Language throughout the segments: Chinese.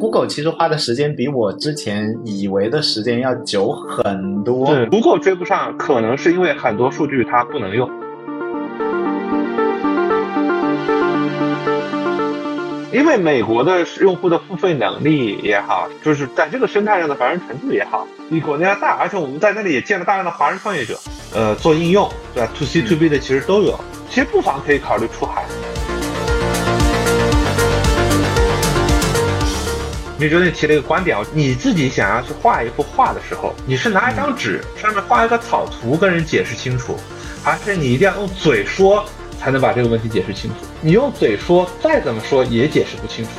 Google 其实花的时间比我之前以为的时间要久很多。对，Google 追不上，可能是因为很多数据它不能用。因为美国的用户的付费能力也好，就是在这个生态上的繁荣程度也好，比国内要大，而且我们在那里也见了大量的华人创业者，呃，做应用，对吧？To C To B 的其实都有，其实不妨可以考虑出海。你昨天提了一个观点哦，你自己想要去画一幅画的时候，你是拿一张纸上面画一个草图跟人解释清楚，还是你一定要用嘴说才能把这个问题解释清楚？你用嘴说，再怎么说也解释不清楚。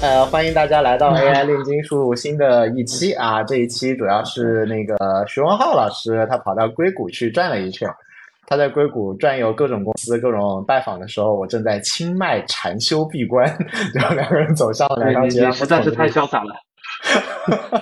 呃，欢迎大家来到 AI 炼金术新的一期啊！这一期主要是那个徐文浩老师，他跑到硅谷去转了一圈。他在硅谷转悠各种公司、各种拜访的时候，我正在清迈禅修闭关，然后两个人走上了两条街，实在是太潇洒了。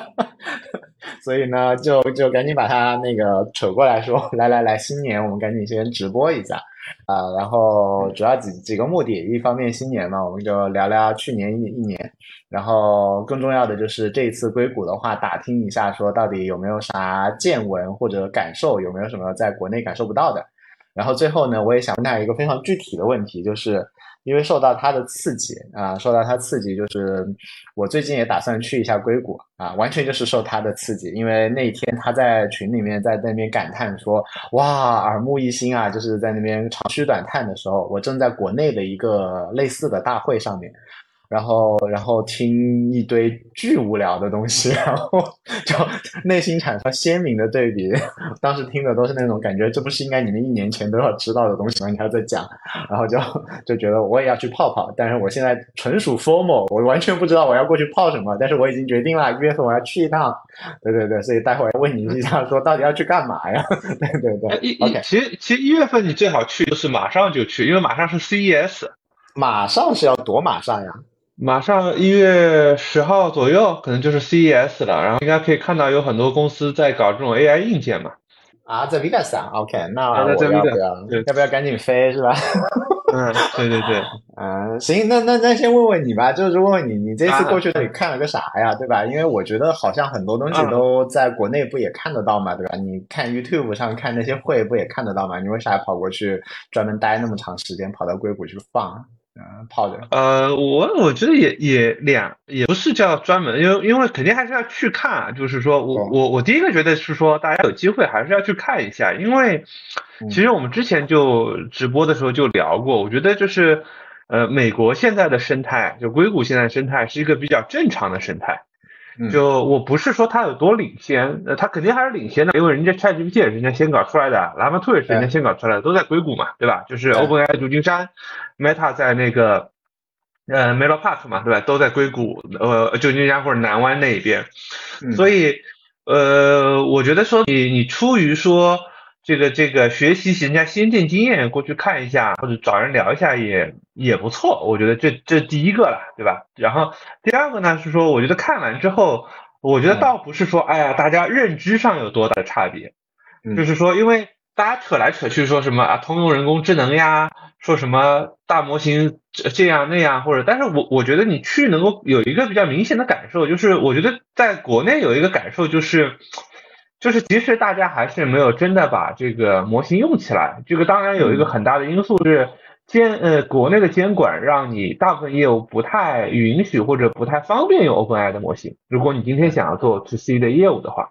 所以呢，就就赶紧把他那个扯过来说，来来来，新年我们赶紧先直播一下。啊，然后主要几几个目的，一方面新年嘛，我们就聊聊去年一一年，然后更重要的就是这一次硅谷的话，打听一下说到底有没有啥见闻或者感受，有没有什么在国内感受不到的。然后最后呢，我也想问他一个非常具体的问题，就是。因为受到他的刺激啊，受到他刺激，就是我最近也打算去一下硅谷啊，完全就是受他的刺激。因为那一天他在群里面在那边感叹说：“哇，耳目一新啊！”就是在那边长吁短叹的时候，我正在国内的一个类似的大会上面。然后，然后听一堆巨无聊的东西，然后就内心产生鲜明的对比。当时听的都是那种感觉，这不是应该你们一年前都要知道的东西吗？你还在讲，然后就就觉得我也要去泡泡。但是我现在纯属 formal，我完全不知道我要过去泡什么。但是我已经决定了，一月份我要去一趟。对对对，所以待会儿问你一下，说到底要去干嘛呀？对对对。一 OK，其实其实一月份你最好去就是马上就去，因为马上是 CES。马上是要多马上呀？马上一月十号左右，可能就是 CES 了，然后应该可以看到有很多公司在搞这种 AI 硬件嘛。啊，在 Vegas 啊，OK，那我要不要要不要赶紧飞是吧？嗯，对对对，嗯，行，那那那先问问你吧，就是问问你，你这次过去你看了个啥呀，对吧？因为我觉得好像很多东西都在国内不也看得到嘛，对吧？你看 YouTube 上看那些会不也看得到嘛？你为啥跑过去专门待那么长时间，跑到硅谷去放？嗯，泡着。呃，我我觉得也也两也不是叫专门，因为因为肯定还是要去看。就是说我我我第一个觉得是说，大家有机会还是要去看一下，因为其实我们之前就直播的时候就聊过，我觉得就是呃，美国现在的生态，就硅谷现在生态是一个比较正常的生态。就我不是说它有多领先，呃，它肯定还是领先的，因为人家 ChatGPT 也是人家先搞出来的，Llama 2也是人家先搞出来的，都在硅谷嘛，对吧？就是 OpenAI 旧金山，Meta 在那个呃 Melo Park 嘛，对吧？都在硅谷，呃，旧金山或者南湾那一边，所以呃，我觉得说你你出于说。这个这个学习人家先进经验过去看一下，或者找人聊一下也也不错，我觉得这这第一个了，对吧？然后第二个呢是说，我觉得看完之后，我觉得倒不是说，哎呀，大家认知上有多大的差别，就是说，因为大家扯来扯去说什么啊，通用人工智能呀，说什么大模型这样那样，或者，但是我我觉得你去能够有一个比较明显的感受，就是我觉得在国内有一个感受就是。就是其实大家还是没有真的把这个模型用起来，这个当然有一个很大的因素是监呃国内的监管让你大部分业务不太允许或者不太方便用 OpenAI 的模型。如果你今天想要做 To C 的业务的话，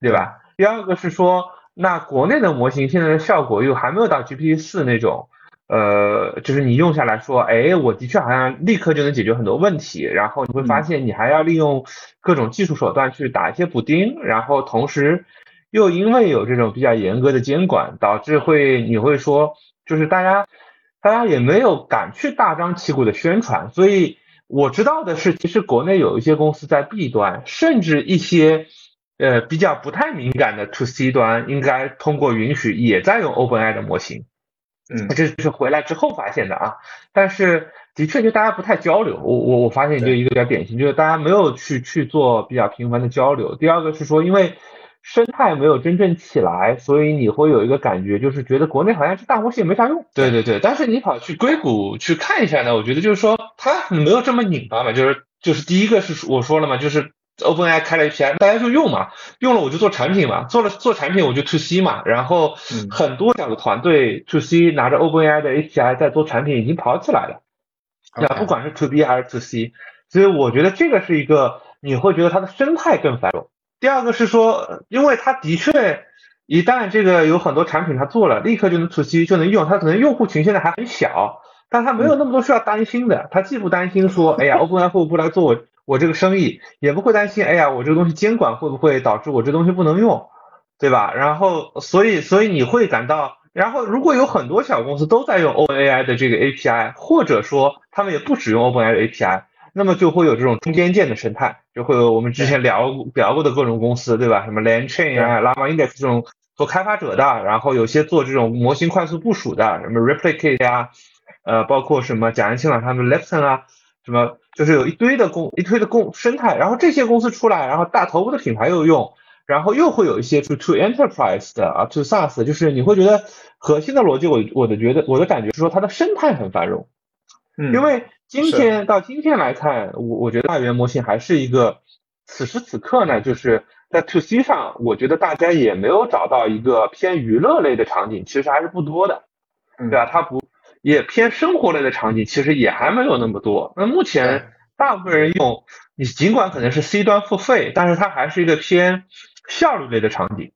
对吧？第二个是说，那国内的模型现在的效果又还没有到 GPT 四那种。呃，就是你用下来说，哎，我的确好像立刻就能解决很多问题，然后你会发现你还要利用各种技术手段去打一些补丁，然后同时又因为有这种比较严格的监管，导致会你会说，就是大家大家也没有敢去大张旗鼓的宣传，所以我知道的是，其实国内有一些公司在 B 端，甚至一些呃比较不太敏感的 To C 端，应该通过允许也在用 OpenAI 的模型。嗯，这是回来之后发现的啊。但是的确就大家不太交流，我我我发现就一个比较典型，就是大家没有去去做比较频繁的交流。第二个是说，因为生态没有真正起来，所以你会有一个感觉，就是觉得国内好像是大模型也没啥用。对对对，但是你跑去硅谷去看一下呢，我觉得就是说它没有这么拧巴嘛，就是就是第一个是我说了嘛，就是 OpenAI 开了 API，大家就用嘛，用了我就做产品嘛，做了做产品我就 To C 嘛，然后很多小的团队 To C 拿着 OpenAI 的 API 在做产品已经跑起来了，对吧？不管是 To B 还是 To C，所以我觉得这个是一个你会觉得它的生态更繁荣。第二个是说，因为它的确，一旦这个有很多产品它做了，立刻就能 to C 就能用，它可能用户群现在还很小，但它没有那么多需要担心的，它既不担心说，哎呀，OpenAI 会不会来做我我这个生意，也不会担心，哎呀，我这个东西监管会不会导致我这东西不能用，对吧？然后，所以，所以你会感到，然后如果有很多小公司都在用 OpenAI 的这个 API，或者说他们也不使用 OpenAI 的 API。那么就会有这种中间件的生态，就会有我们之前聊聊过的各种公司，对吧？什么 LangChain 啊、Llama Index 这种做开发者的，然后有些做这种模型快速部署的，什么 Replicate 呀，呃，包括什么贾仁清啊他们 Lepton 啊，什么就是有一堆的公一堆的公生态，然后这些公司出来，然后大头部的品牌又用，然后又会有一些 To To Enterprise 的啊 To SaaS，就是你会觉得核心的逻辑，我我的觉得我的感觉是说它的生态很繁荣，嗯，因为。今天到今天来看，我我觉得大语言模型还是一个，此时此刻呢，就是在 to C 上，我觉得大家也没有找到一个偏娱乐类的场景，其实还是不多的，对吧？它不也偏生活类的场景，其实也还没有那么多。那目前大部分人用，你尽管可能是 C 端付费，但是它还是一个偏效率类的场景。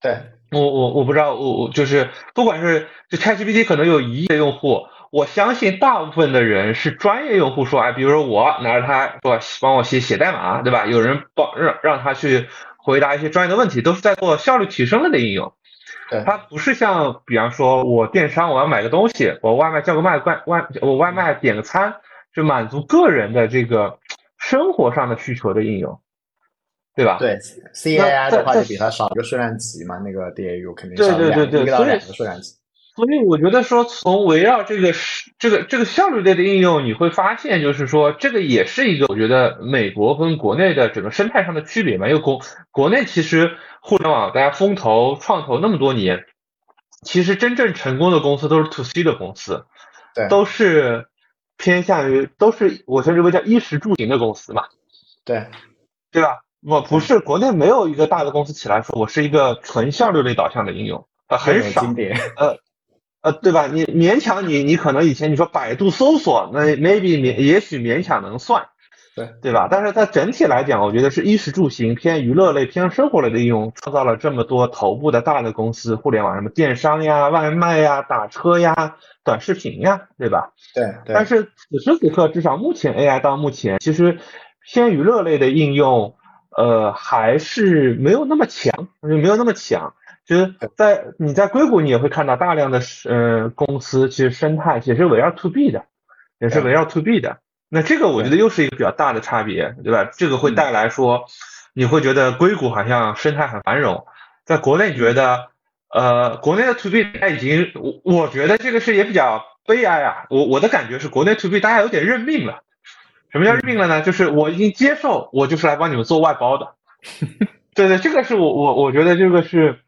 对我我我不知道，我我就是不管是就 ChatGPT 可能有一亿的用户。我相信大部分的人是专业用户，说，哎，比如说我拿着它，说帮我写写代码，对吧？有人帮让让他去回答一些专业的问题，都是在做效率提升类的应用。对，它不是像，比方说我电商，我要买个东西，我外卖叫个外外外，我外卖点个餐，就满足个人的这个生活上的需求的应用，对吧？对，C A I 的话就比它少一个数量级嘛，那个 D A U 肯定少两一个到两个数量级。所以我觉得说，从围绕这个是这个这个效率类的应用，你会发现，就是说这个也是一个我觉得美国跟国内的整个生态上的区别嘛。因为国国内其实互联网大家风投创投那么多年，其实真正成功的公司都是 to C 的公司，对，都是偏向于都是我称之为叫衣食住行的公司嘛，对，对吧？我不是国内没有一个大的公司起来说我是一个纯效率类导向的应用，呃，很少，呃。呃，对吧？你勉强你，你可能以前你说百度搜索，那 maybe 勉也许勉强能算，对对吧？但是它整体来讲，我觉得是衣食住行偏娱乐类、偏生活类的应用，创造了这么多头部的大的公司，互联网什么电商呀、外卖呀、打车呀、短视频呀，对吧？对。但是此时此刻，至少目前 AI 到目前，其实偏娱乐类的应用，呃，还是没有那么强，没有那么强。其实，在你在硅谷，你也会看到大量的呃公司，其实生态也是围绕 to B 的，也是围绕 to B 的。那这个我觉得又是一个比较大的差别，对吧？这个会带来说，你会觉得硅谷好像生态很繁荣，在国内觉得，呃，国内的 to B 它已经，我我觉得这个是也比较悲哀啊。我我的感觉是，国内 to B 大家有点认命了。什么叫认命了呢？就是我已经接受，我就是来帮你们做外包的。对对，这个是我我我觉得这个是。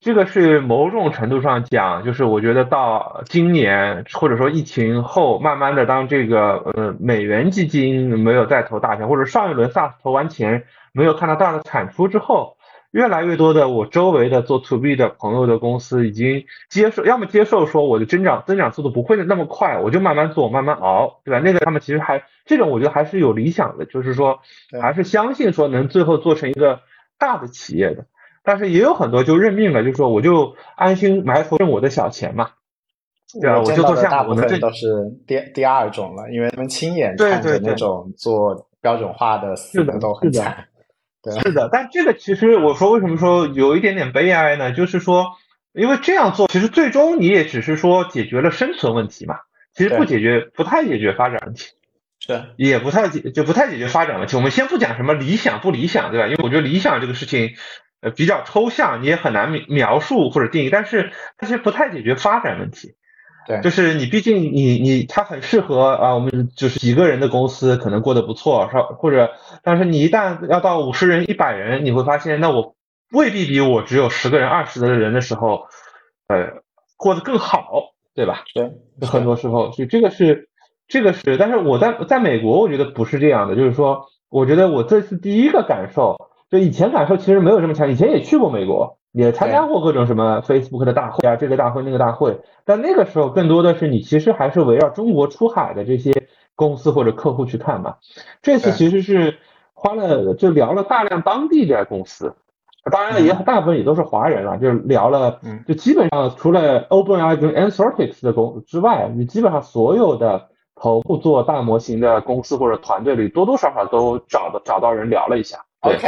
这个是某种程度上讲，就是我觉得到今年或者说疫情后，慢慢的当这个呃美元基金没有再投大钱，或者上一轮 SaaS 投完钱没有看到大的产出之后，越来越多的我周围的做 To B 的朋友的公司已经接受，要么接受说我的增长增长速度不会那么快，我就慢慢做慢慢熬，对吧？那个他们其实还这种我觉得还是有理想的，就是说还是相信说能最后做成一个大的企业的。但是也有很多就认命了，就说我就安心埋头挣我的小钱嘛，对吧？我就做这样，大部分都是第第二种了，因为他们亲眼看着那种做标准化的死的都很惨。是的，但这个其实我说为什么说有一点点悲哀呢？就是说，因为这样做其实最终你也只是说解决了生存问题嘛，其实不解决不太解决发展问题，是也不太解就不太解决发展问题。我们先不讲什么理想不理想，对吧？因为我觉得理想这个事情。呃，比较抽象，你也很难描描述或者定义，但是它其实不太解决发展问题。对，就是你毕竟你你它很适合啊，我们就是几个人的公司可能过得不错，稍或者，但是你一旦要到五十人、一百人，你会发现，那我未必比我只有十个人、二十个人的时候，呃，过得更好，对吧？对，很多时候，所以这个是这个是，但是我在在美国，我觉得不是这样的，就是说，我觉得我这次第一个感受，就以前感受其实没有这么强，以前也去过美国。也参加过各种什么 Facebook 的大会啊，这个大会那个大会，但那个时候更多的是你其实还是围绕中国出海的这些公司或者客户去看嘛。这次其实是花了就聊了大量当地的公司，当然也大部分也都是华人了，就是聊了，就基本上除了 OpenAI 跟 Anthropic 的公之外，你基本上所有的头部做大模型的公司或者团队里，多多少少都找到找到人聊了一下。OK，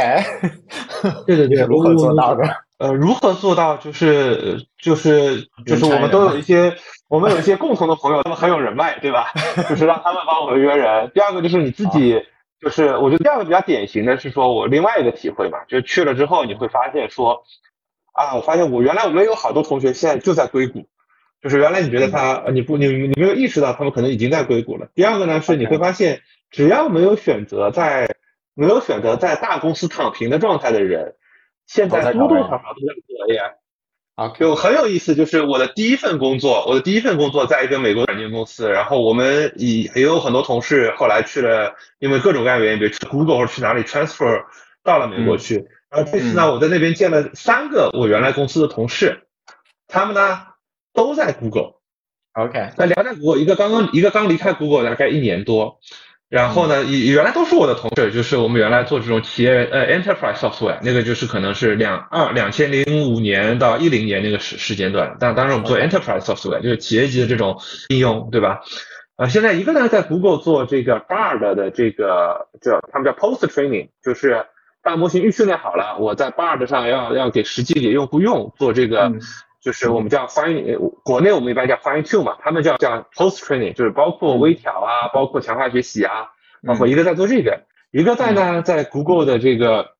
对对对，如何做到的？呃，如何做到？就是就是就是我们都有一些，我们有一些共同的朋友，他们很有人脉，对吧？就是让他们帮我们约人。第二个就是你自己，就是我觉得第二个比较典型的是说，我另外一个体会嘛，就去了之后你会发现说，啊，我发现我原来我们有好多同学现在就在硅谷，就是原来你觉得他你不你你没有意识到他们可能已经在硅谷了。第二个呢是你会发现，只要没有选择在没有选择在大公司躺平的状态的人。现在多多少少都在做 AI，啊，就很有意思。就是我的第一份工作，我的第一份工作在一个美国软件公司，然后我们以也有很多同事后来去了，因为各种各样的原因，比如去 Google 或者去哪里 transfer 到了美国去。然后这次呢，我在那边见了三个我原来公司的同事，他们呢都在 Google。OK，那聊在 Google，一个刚刚一个刚离开 Google 大概一年多。然后呢，原原来都是我的同事，就是我们原来做这种企业呃 enterprise software，那个就是可能是两二两千零五年到一零年那个时时间段。但当时我们做 enterprise software，就是企业级的这种应用，对吧？啊，现在一个呢在 Google 做这个 Bard 的这个叫他们叫 post training，就是大模型预训练好了，我在 Bard 上要要给实际给用户用做这个。就是我们叫 fine，国内我们一般叫 fine tune 嘛，他们叫叫 post training，就是包括微调啊，包括强化学习啊，包括一个在做这个，一个在呢在 Google 的这个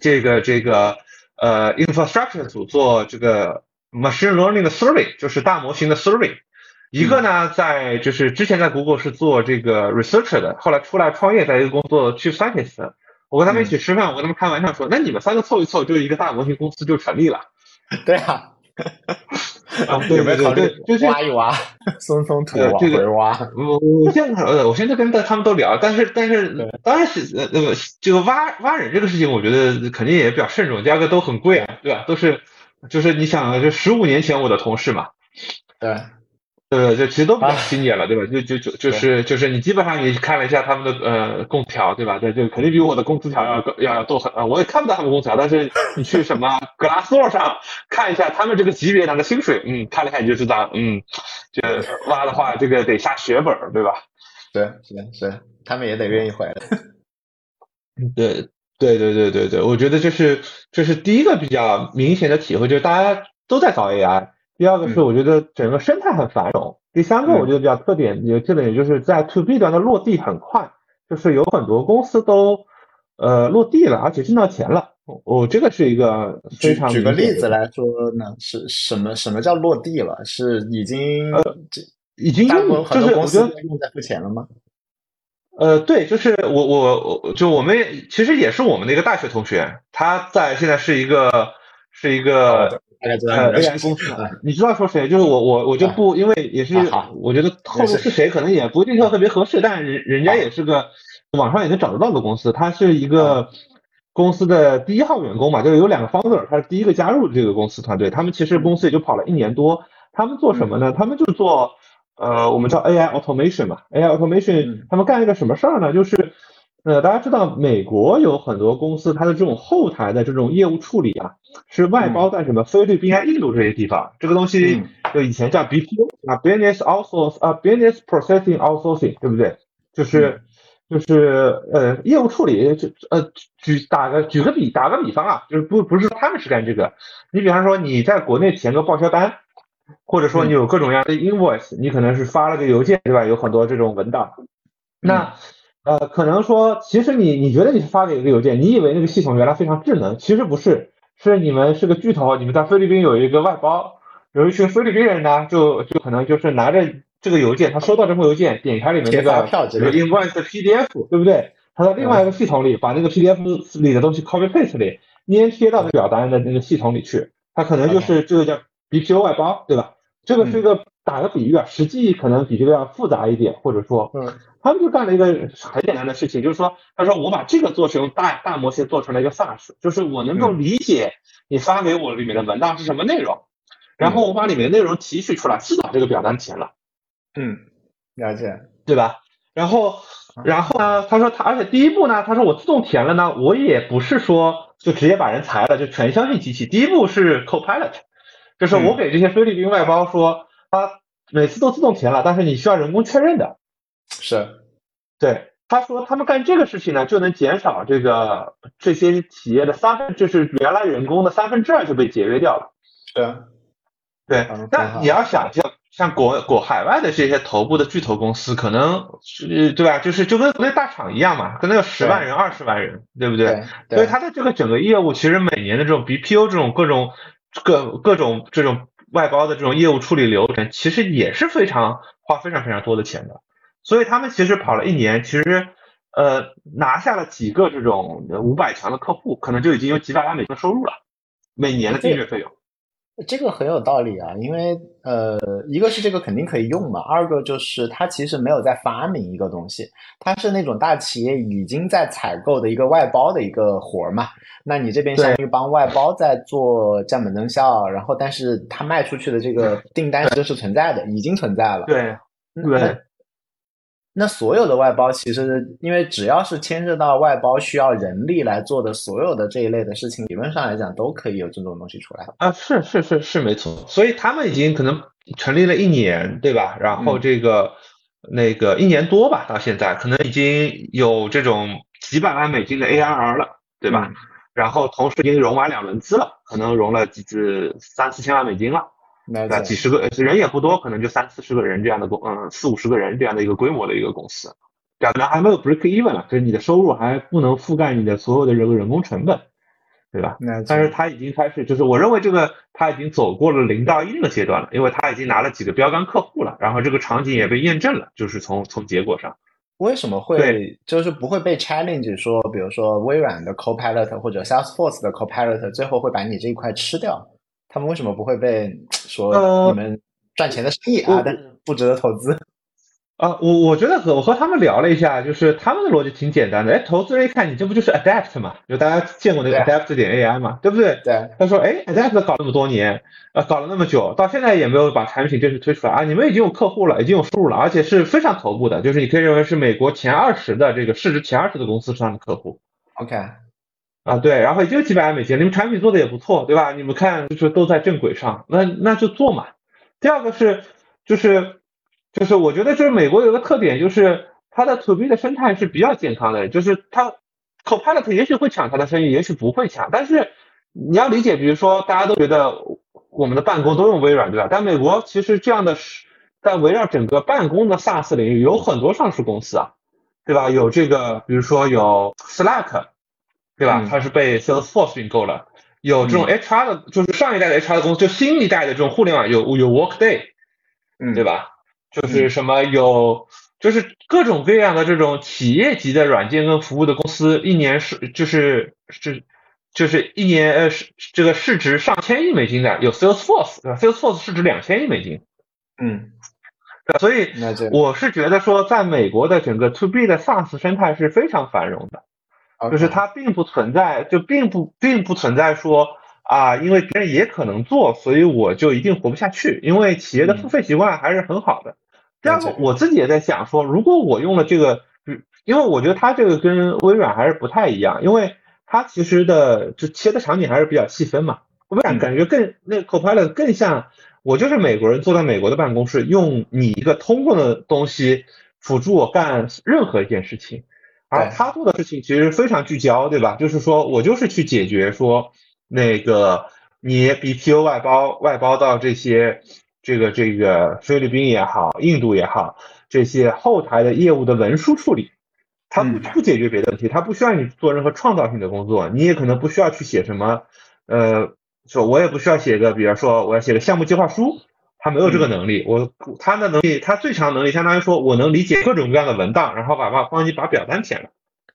这个这个呃 infrastructure 组做这个 machine learning 的 survey，就是大模型的 survey，一个呢在就是之前在 Google 是做这个 researcher 的，后来出来创业，在一个工作 chief scientist，我跟他们一起吃饭，我跟他们开玩笑说，那你们三个凑一凑，就一个大模型公司就成立了。对啊。有没有考虑挖一挖，松松土往回挖？我我现在呃，我现在跟他们都聊，但是但是当然是呃那个这个挖挖人这个事情，我觉得肯定也比较慎重，第二个都很贵啊，对吧？都是就是你想，就十五年前我的同事嘛，对。对，就其实都比较新年了，对吧？就就就就是就是你基本上你看了一下他们的呃工资条，对吧？这就肯定比我的工资条要要要多很啊！我也看不到他们工资条，但是你去什么 Glassdoor 上看一下他们这个级别拿的薪水，嗯，看了一下你就知道，嗯，这挖的话这个得下血本，对吧？对，是是，他们也得愿意回来。对对对对对对，我觉得这是这是第一个比较明显的体会，就是大家都在搞 AI。第二个是我觉得整个生态很繁荣，第三个我觉得比较特点有特点，也就是在 to B 端的落地很快，就是有很多公司都呃落地了，而且挣到钱了。我这个是一个非常举个例子来说呢，是什么什么叫落地了？是已经呃已经用很多公司用在付钱了吗？呃，对，就是我我我就我们其实也是我们的一个大学同学，他在现在是一个是一个。大概知道 AI 公司，你知道说谁？就是我，我我就不，因为也是，我觉得透露是谁可能也不一定说特别合适，但人人家也是个网上也能找得到的公司，他是一个公司的第一号员工嘛，就是有两个 founder，他是第一个加入这个公司团队，他们其实公司也就跑了一年多，他们做什么呢？他们就做呃，我们叫 AI automation 嘛，AI automation，他们干一个什么事儿呢？就是。呃，大家知道美国有很多公司，它的这种后台的这种业务处理啊，是外包在什么菲律宾啊、印度这些地方。这个东西就以前叫 BPO 啊，Business Outsource 啊，Business Processing Outsourcing，对不对？就是就是呃，业务处理就呃，举打个举个比打个比方啊，就是不不是说他们是干这个，你比方说你在国内填个报销单，或者说你有各种各样的 invoice，你可能是发了个邮件，对吧？有很多这种文档，那。呃，可能说，其实你你觉得你是发给一个邮件，你以为那个系统原来非常智能，其实不是，是你们是个巨头，你们在菲律宾有一个外包，有一群菲律宾人呢，就就可能就是拿着这个邮件，他收到这封邮件，点开里面这个 invoice 的 PDF，对不对？他在另外一个系统里把那个 PDF 里的东西 copy paste 里粘贴到表单的那个系统里去，他可能就是这个叫 BPO 外包，对吧？这个是一个打个比喻啊，实际可能比这个要复杂一点，或者说，嗯，他们就干了一个很简单的事情，就是说，他说我把这个做成大大模型，做成了一个 SaaS，就是我能够理解你发给我里面的文档是什么内容，然后我把里面的内容提取出来，自把这个表单填了，嗯，了解，对吧？然后，然后呢，他说他，而且第一步呢，他说我自动填了呢，我也不是说就直接把人裁了，就全相信机器，第一步是 Copilot。就是我给这些菲律宾外包说，他每次都自动填了，但是你需要人工确认的。是，对，他说他们干这个事情呢，就能减少这个这些企业的三分，就是原来人工的三分之二就被节约掉了。对，对。那你要想像像国国海外的这些头部的巨头公司，可能是对吧？就是就跟国内大厂一样嘛，可能有十万人、二十万人，对不对？所以它的这个整个业务，其实每年的这种 BPO 这种各种。各各种这种外包的这种业务处理流程，其实也是非常花非常非常多的钱的，所以他们其实跑了一年，其实呃拿下了几个这种五百强的客户，可能就已经有几百万美金的收入了，每年的订阅费用。这个很有道理啊，因为呃，一个是这个肯定可以用嘛，二个就是它其实没有在发明一个东西，它是那种大企业已经在采购的一个外包的一个活儿嘛。那你这边相当于帮外包在做降本增效，然后但是它卖出去的这个订单真实存在的，已经存在了。对，对。那所有的外包其实，因为只要是牵涉到外包需要人力来做的所有的这一类的事情，理论上来讲都可以有这种东西出来啊。是是是是没错，所以他们已经可能成立了一年，对吧？然后这个那个一年多吧，到现在可能已经有这种几百万美金的 ARR 了，对吧？然后同时已经融完两轮资了，可能融了几次三四千万美金了。那几十个人也不多，可能就三四十个人这样的公，嗯，四五十个人这样的一个规模的一个公司，可能还没有 break even 了，就是你的收入还不能覆盖你的所有的这个人工成本，对吧？那但是他已经开始，就是我认为这个他已经走过了零到一的阶段了，因为他已经拿了几个标杆客户了，然后这个场景也被验证了，就是从从结果上，为什么会就是不会被 challenge 说，比如说微软的 Copilot 或者 Salesforce 的 Copilot 最后会把你这一块吃掉？他们为什么不会被说你们赚钱的生意啊？但是不值得投资啊？我我觉得和我和他们聊了一下，就是他们的逻辑挺简单的。哎，投资人一看你这不就是 Adapt 嘛？就大家见过那个 Adapt 点 AI 嘛？对不对？对。他说，哎，Adapt 搞那么多年，呃，搞了那么久，到现在也没有把产品正式推出来啊。你们已经有客户了，已经有收入了，而且是非常头部的，就是你可以认为是美国前二十的这个市值前二十的公司上的客户。OK。啊，对，然后也就几百万美金，你们产品做的也不错，对吧？你们看，就是都在正轨上，那那就做嘛。第二个是，就是就是我觉得就是美国有个特点，就是它的 to B 的生态是比较健康的，就是它 Copilot 也许会抢它的生意，也许不会抢，但是你要理解，比如说大家都觉得我们的办公都用微软，对吧？但美国其实这样的是在围绕整个办公的 SaaS 领域有很多上市公司啊，对吧？有这个，比如说有 Slack。对吧？它是被 Salesforce 并购了，有这种 HR 的，就是上一代的 HR 的公司，就新一代的这种互联网有有 Workday，嗯，对吧？就是什么有，就是各种各样的这种企业级的软件跟服务的公司，一年是就是是就是一年呃是这个市值上千亿美金的，有 Salesforce，Salesforce 市值两千亿美金，嗯，所以我是觉得说，在美国的整个 To B 的 SaaS 生态是非常繁荣的。就是它并不存在，就并不并不存在说啊，因为别人也可能做，所以我就一定活不下去。因为企业的付费习惯还是很好的。第二个，我自己也在想说，如果我用了这个，因为我觉得它这个跟微软还是不太一样，因为它其实的就切的场景还是比较细分嘛。微软感觉更那 Copilot 更像我就是美国人坐在美国的办公室，用你一个通用的东西辅助我干任何一件事情。而他做的事情其实非常聚焦，对吧？就是说我就是去解决说那个你 BPO 外包外包到这些这个这个菲律宾也好，印度也好，这些后台的业务的文书处理，他不不解决别的问题，他不需要你做任何创造性的工作，你也可能不需要去写什么呃说我也不需要写个，比如说我要写个项目计划书，他没有这个能力。我他的能力，他最强能力相当于说我能理解各种各样的文档，然后把把帮你把表单填了。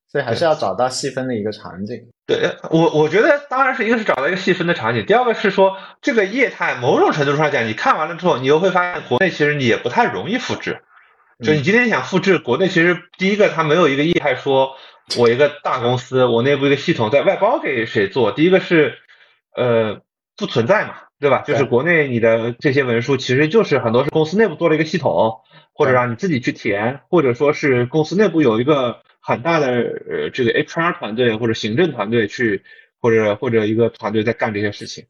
所以还是要找到细分的一个场景。对我，我觉得当然是一个是找到一个细分的场景，第二个是说这个业态某种程度上讲，你看完了之后，你又会发现国内其实你也不太容易复制。就你今天想复制国内，其实第一个它没有一个业态说，我一个大公司，我内部一个系统在外包给谁做，第一个是呃不存在嘛，对吧？就是国内你的这些文书其实就是很多是公司内部做了一个系统，或者让你自己去填，或者说是公司内部有一个。很大的呃这个 HR 团队或者行政团队去，或者或者一个团队在干这些事情，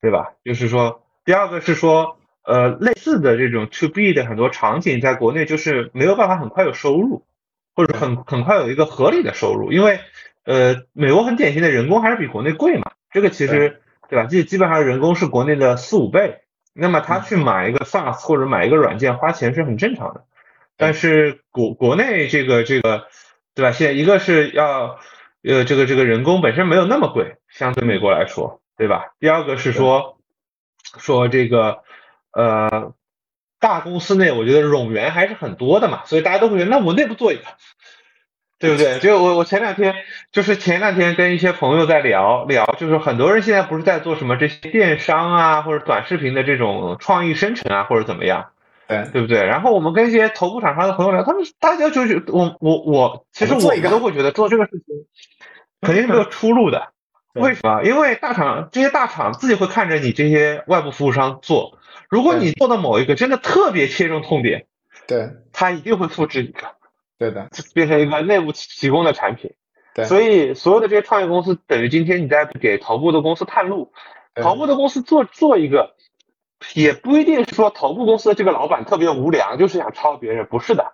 对吧？就是说，第二个是说，呃，类似的这种 To B 的很多场景，在国内就是没有办法很快有收入，或者很很快有一个合理的收入，因为呃，美国很典型的人工还是比国内贵嘛，这个其实对吧？这基本上人工是国内的四五倍，那么他去买一个 SaaS 或者买一个软件花钱是很正常的。但是国国内这个这个，对吧？现在一个是要，呃，这个这个人工本身没有那么贵，相对美国来说，对吧？第二个是说，说这个，呃，大公司内我觉得冗员还是很多的嘛，所以大家都会觉得，那我内部做一个，对不对？就我我前两天就是前两天跟一些朋友在聊聊，就是很多人现在不是在做什么这些电商啊，或者短视频的这种创意生成啊，或者怎么样。对对不对？然后我们跟一些头部厂商的朋友聊，他们大家就是我我我，其实我们都会觉得做这个事情肯定是没有出路的。为什么？因为大厂这些大厂自己会看着你这些外部服务商做，如果你做的某一个真的特别切中痛点，对，他一定会复制一个，对的，变成一个内部提供的产品。对，所以所有的这些创业公司等于今天你在给头部的公司探路，头部的公司做做一个。也不一定是说头部公司的这个老板特别无良，就是想抄别人，不是的，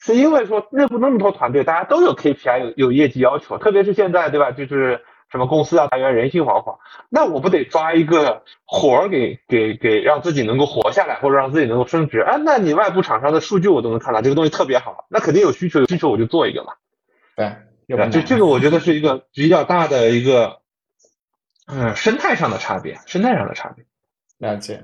是因为说内部那么多团队，大家都有 KPI，有有业绩要求，特别是现在，对吧？就是什么公司啊裁员，人心惶惶，那我不得抓一个活儿给给给，让自己能够活下来，或者让自己能够升职？啊，那你外部厂商的数据我都能看到，这个东西特别好，那肯定有需求，有需求我就做一个嘛。对，对就这个我觉得是一个比较大的一个，嗯，生态上的差别，生态上的差别。了解，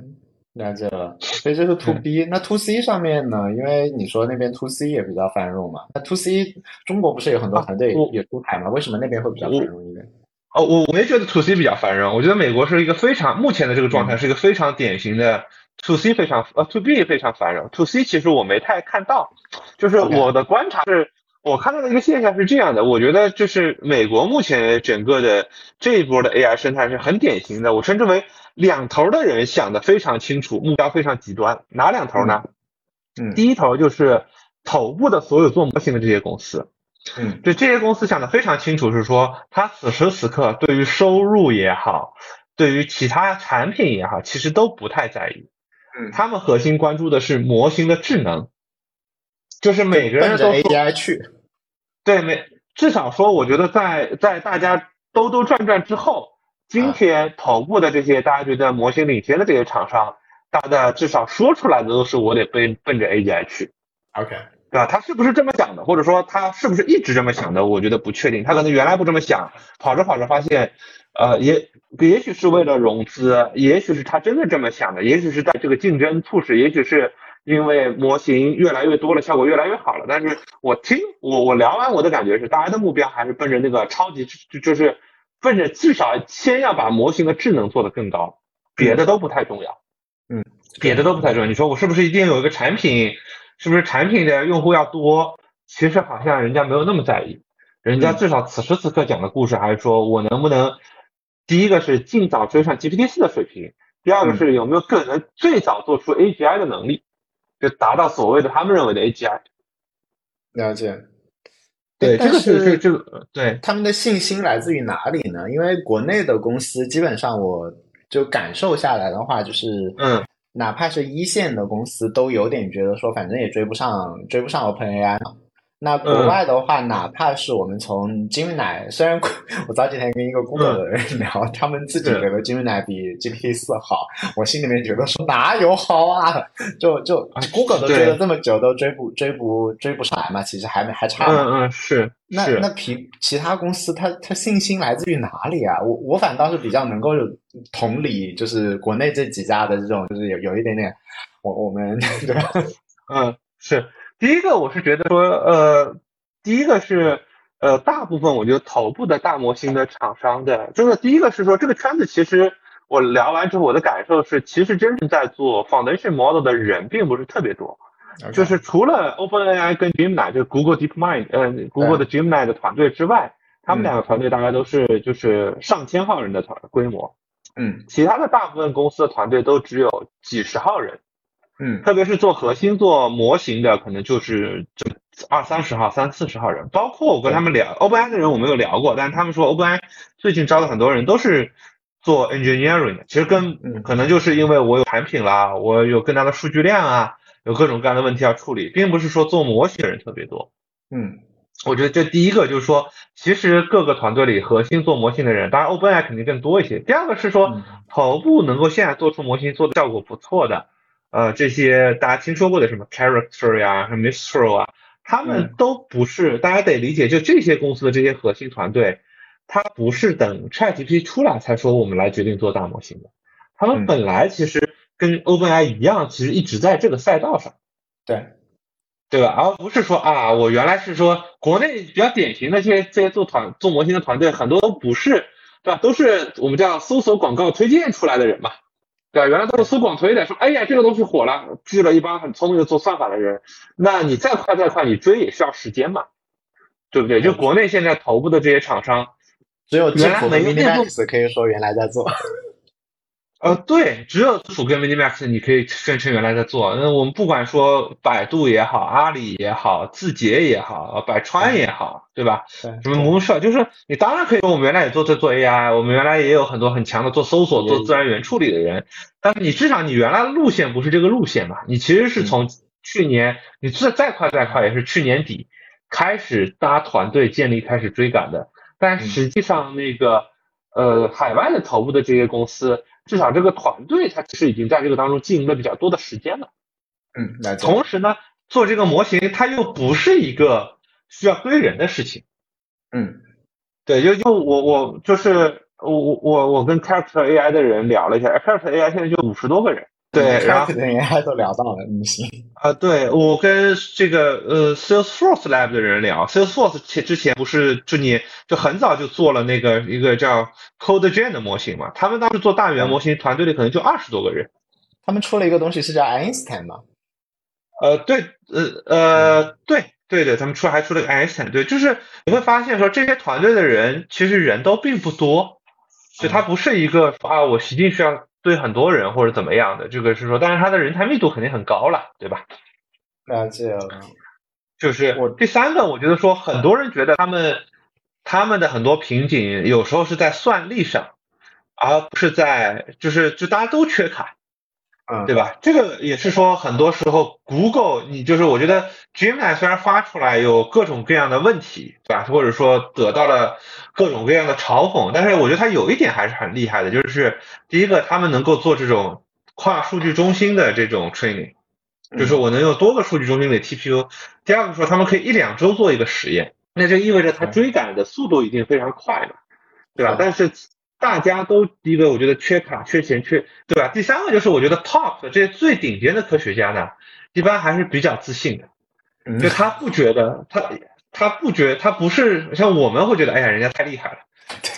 了解了。所以这是 to B，那 to C 上面呢？因为你说那边 to C 也比较繁荣嘛。那 to C 中国不是有很多团队也出海吗？为什么那边会比较繁荣一点？哦，我我没觉得 to C 比较繁荣。我觉得美国是一个非常目前的这个状态是一个非常典型的 to C 非常呃 to B 非常繁荣。to C 其实我没太看到，就是我的观察是。我看到的一个现象是这样的，我觉得就是美国目前整个的这一波的 AI 生态是很典型的，我称之为两头的人想的非常清楚，目标非常极端。哪两头呢？嗯，第一头就是头部的所有做模型的这些公司，嗯，对这些公司想的非常清楚，是说他此时此刻对于收入也好，对于其他产品也好，其实都不太在意，嗯，他们核心关注的是模型的智能。就是每个人都 AI 去，对，每至少说，我觉得在在大家兜兜转转之后，今天头部的这些大家觉得模型领先的这些厂商，大家至少说出来的都是我得奔奔着 AI 去，OK，对吧？他是不是这么想的，或者说他是不是一直这么想的？我觉得不确定，他可能原来不这么想，跑着跑着发现，呃，也也许是为了融资，也许是他真的这么想的，也许是在这个竞争促使，也许是。因为模型越来越多了，效果越来越好了。但是我听我我聊完，我的感觉是，大家的目标还是奔着那个超级，就就是奔着至少先要把模型的智能做得更高，别的都不太重要。嗯，别的都不太重要。你说我是不是一定有一个产品？是不是产品的用户要多？其实好像人家没有那么在意。人家至少此时此刻讲的故事还是说我能不能，第一个是尽早追上 GPT 四的水平，第二个是有没有可能最早做出 AGI 的能力。就达到所谓的他们认为的 AGI，了解。对，这个是这个对他们的信心来自于哪里呢？因为国内的公司基本上，我就感受下来的话，就是嗯，哪怕是一线的公司，都有点觉得说，反正也追不上，追不上 OpenAI。那国外的话，哪怕是我们从 Gemini，虽然我早几天跟一个 Google 的人聊，他们自己觉得 Gemini 比 GPT 四好，我心里面觉得说哪有好啊？就就 Google 都追了这么久，都追不追不追不上来嘛？其实还没还差。嗯嗯，是。那那其其他公司，它它信心来自于哪里啊？我我反倒是比较能够有同理，就是国内这几家的这种，就是有有一点点，我我们对吧？嗯，是。第一个我是觉得说，呃，第一个是，呃，大部分我觉得头部的大模型的厂商的，就是第一个是说这个圈子其实我聊完之后我的感受是，其实真正在做 foundation model 的人并不是特别多，就是除了 OpenAI 跟 Gemini 就是 Google DeepMind，呃，Google 的 Gemini 的团队之外，他们两个团队大概都是就是上千号人的团规模，嗯，其他的大部分公司的团队都只有几十号人。嗯，特别是做核心、做模型的，可能就是这二三十号、三四十号人。包括我跟他们聊，OpenAI 的人我没有聊过，但是他们说 OpenAI 最近招的很多人都是做 engineering 的。其实跟可能就是因为我有产品啦，我有更大的数据量啊，有各种各样的问题要处理，并不是说做模型的人特别多。嗯，我觉得这第一个就是说，其实各个团队里核心做模型的人，当然 OpenAI 肯定更多一些。第二个是说，头部能够现在做出模型做的效果不错的。呃，这些大家听说过的什么 Character 呀，什么 Mistral 啊，他们都不是，大家得理解，就这些公司的这些核心团队，他不是等 ChatGPT 出来才说我们来决定做大模型的，他们本来其实跟 OpenAI 一样，其实一直在这个赛道上，对，对吧？而不是说啊，我原来是说国内比较典型的这些这些做团做模型的团队，很多都不是，对吧？都是我们叫搜索广告推荐出来的人嘛。对，原来都是搜广推的，说哎呀这个东西火了，聚了一帮很聪明的做算法的人。那你再快再快，你追也需要时间嘛，对不对？就国内现在头部的这些厂商，只有原来没 Minimax 可以说原来在做。呃，对，只有字符跟 Minimax 你可以宣称原来在做。那我们不管说百度也好，阿里也好，字节也好，百川也好，对吧？对。什么 Moonshot，就是你当然可以说我们原来也做在做 AI，我们原来也有很多很强的做搜索、做自然语言处理的人。但是你至少你原来的路线不是这个路线嘛？你其实是从去年，你再再快再快也是去年底开始搭团队建立开始追赶的。但实际上那个呃海外的头部的这些公司。至少这个团队，它其实已经在这个当中经营了比较多的时间了。嗯，同时呢，做这个模型，它又不是一个需要堆人的事情。嗯，对，就就我我就是我我我跟 Character AI 的人聊了一下，Character AI 现在就五十多个人。对，然后连 AI 都聊到了，嗯，行啊，对我跟这个呃 Salesforce Lab 的人聊，Salesforce 前之前不是就你就很早就做了那个一个叫 CodeGen 的模型嘛，他们当时做大语言模型团队里可能就二十多个人，他们出了一个东西是叫 Einstein 吗？呃，对，呃呃，对对对，他们出还出了个 Einstein，对，就是你会发现说这些团队的人其实人都并不多，就他不是一个啊，我一定需要。对很多人或者怎么样的，这个是说，但是他的人才密度肯定很高了，对吧？了解了。就是我第三个，我觉得说，很多人觉得他们他们的很多瓶颈，有时候是在算力上，而不是在就是就大家都缺卡。嗯，对吧？这个也是说，很多时候，Google，你就是我觉得，Gemini 虽然发出来有各种各样的问题，对吧？或者说得到了各种各样的嘲讽，但是我觉得它有一点还是很厉害的，就是第一个，他们能够做这种跨数据中心的这种 training，就是我能用多个数据中心的 TPU。第二个说，他们可以一两周做一个实验，那就意味着它追赶的速度一定非常快的，对吧？但是。大家都第一个，我觉得缺卡、缺钱、缺，对吧？第三个就是我觉得 top 的这些最顶尖的科学家呢，一般还是比较自信的，就他不觉得他他不觉他不是像我们会觉得，哎呀，人家太厉害了，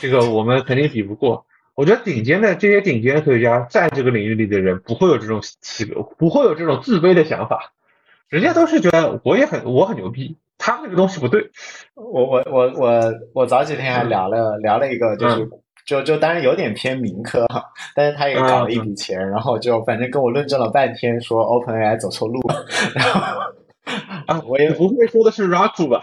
这个我们肯定比不过。我觉得顶尖的这些顶尖的科学家，在这个领域里的人不会有这种不会有这种自卑的想法，人家都是觉得我也很我很牛逼，他们那个东西不对。我我我我我早几天还聊了聊了一个就是。就就当然有点偏民科，但是他也搞了一笔钱，然后就反正跟我论证了半天，说 OpenAI 走错路，然后啊，我也不会说的是 Raku 吧？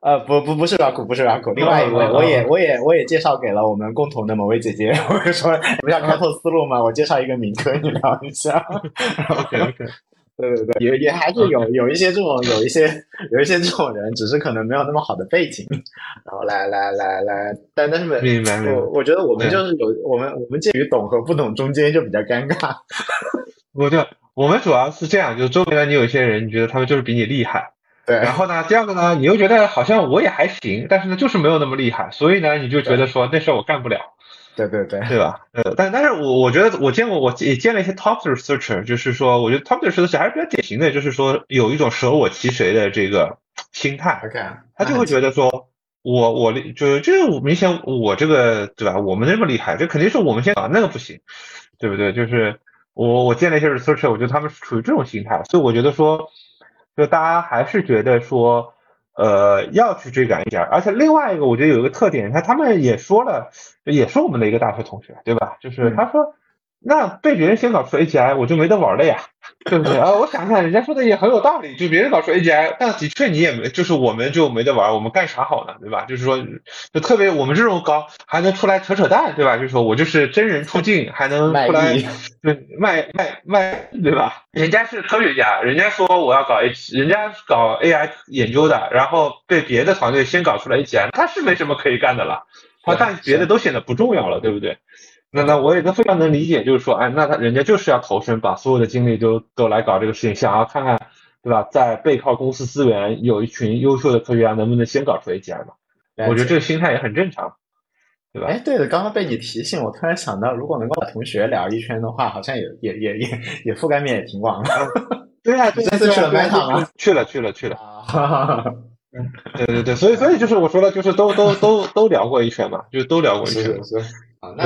呃，不不不是 Raku，不是 Raku，另外一位，我也我也我也介绍给了我们共同的某位姐姐，我说你们要开拓思路吗？我介绍一个民科，你聊一下。OK OK，对对对，也也还是有有一些这种有一些有一些这种人，只是可能没有那么好的背景，然后来来来来，但但是明白我我觉得我们就是有我们我们介于懂和不懂中间就比较尴尬。我就我们主要是这样，就周围呢，你有一些人，你觉得他们就是比你厉害，对。然后呢，第二个呢，你又觉得好像我也还行，但是呢，就是没有那么厉害，所以呢，你就觉得说那事儿我干不了。对对对，对吧？呃，但但是我我觉得我见过，我也见了一些 top researcher，就是说，我觉得 top researcher 还是比较典型的，就是说有一种舍我其谁的这个心态。OK，他就会觉得说，我我就就是明显我这个对吧？我们那么厉害，这肯定是我们先啊，那个不行，对不对？就是我我见了一些 researcher，我觉得他们是处于这种心态，所以我觉得说，就大家还是觉得说。呃，要去追赶一点，而且另外一个，我觉得有一个特点，他他们也说了，也是我们的一个大学同学，对吧？就是他说。那被别人先搞出 AGI，我就没得玩了呀，对不对啊？我想想，人家说的也很有道理，就别人搞出 AGI，但的确你也没，就是我们就没得玩，我们干啥好呢，对吧？就是说，就特别我们这种搞还能出来扯扯淡，对吧？就是说我就是真人出镜，还能出来卖卖卖，对吧？人家是科学家，人家说我要搞 A，人家搞 AI 研究的，然后被别的团队先搞出来 AGI，他是没什么可以干的了，他但别的都显得不重要了，对不对？那那我也都非常能理解，就是说，哎，那他人家就是要投身，把所有的精力都都来搞这个事情，想要看看，对吧？在背靠公司资源，有一群优秀的科学家，能不能先搞出 AGI 嘛？我觉得这个心态也很正常，对吧？哎，对的，刚刚被你提醒，我突然想到，如果能够把同学聊一圈的话，好像也也也也也覆盖面也挺广的。对啊，这次去了 Meta 吗？去了去了去了。嗯，对对对，所以所以就是我说的，就是都都都都聊过一圈嘛，就都聊过一圈。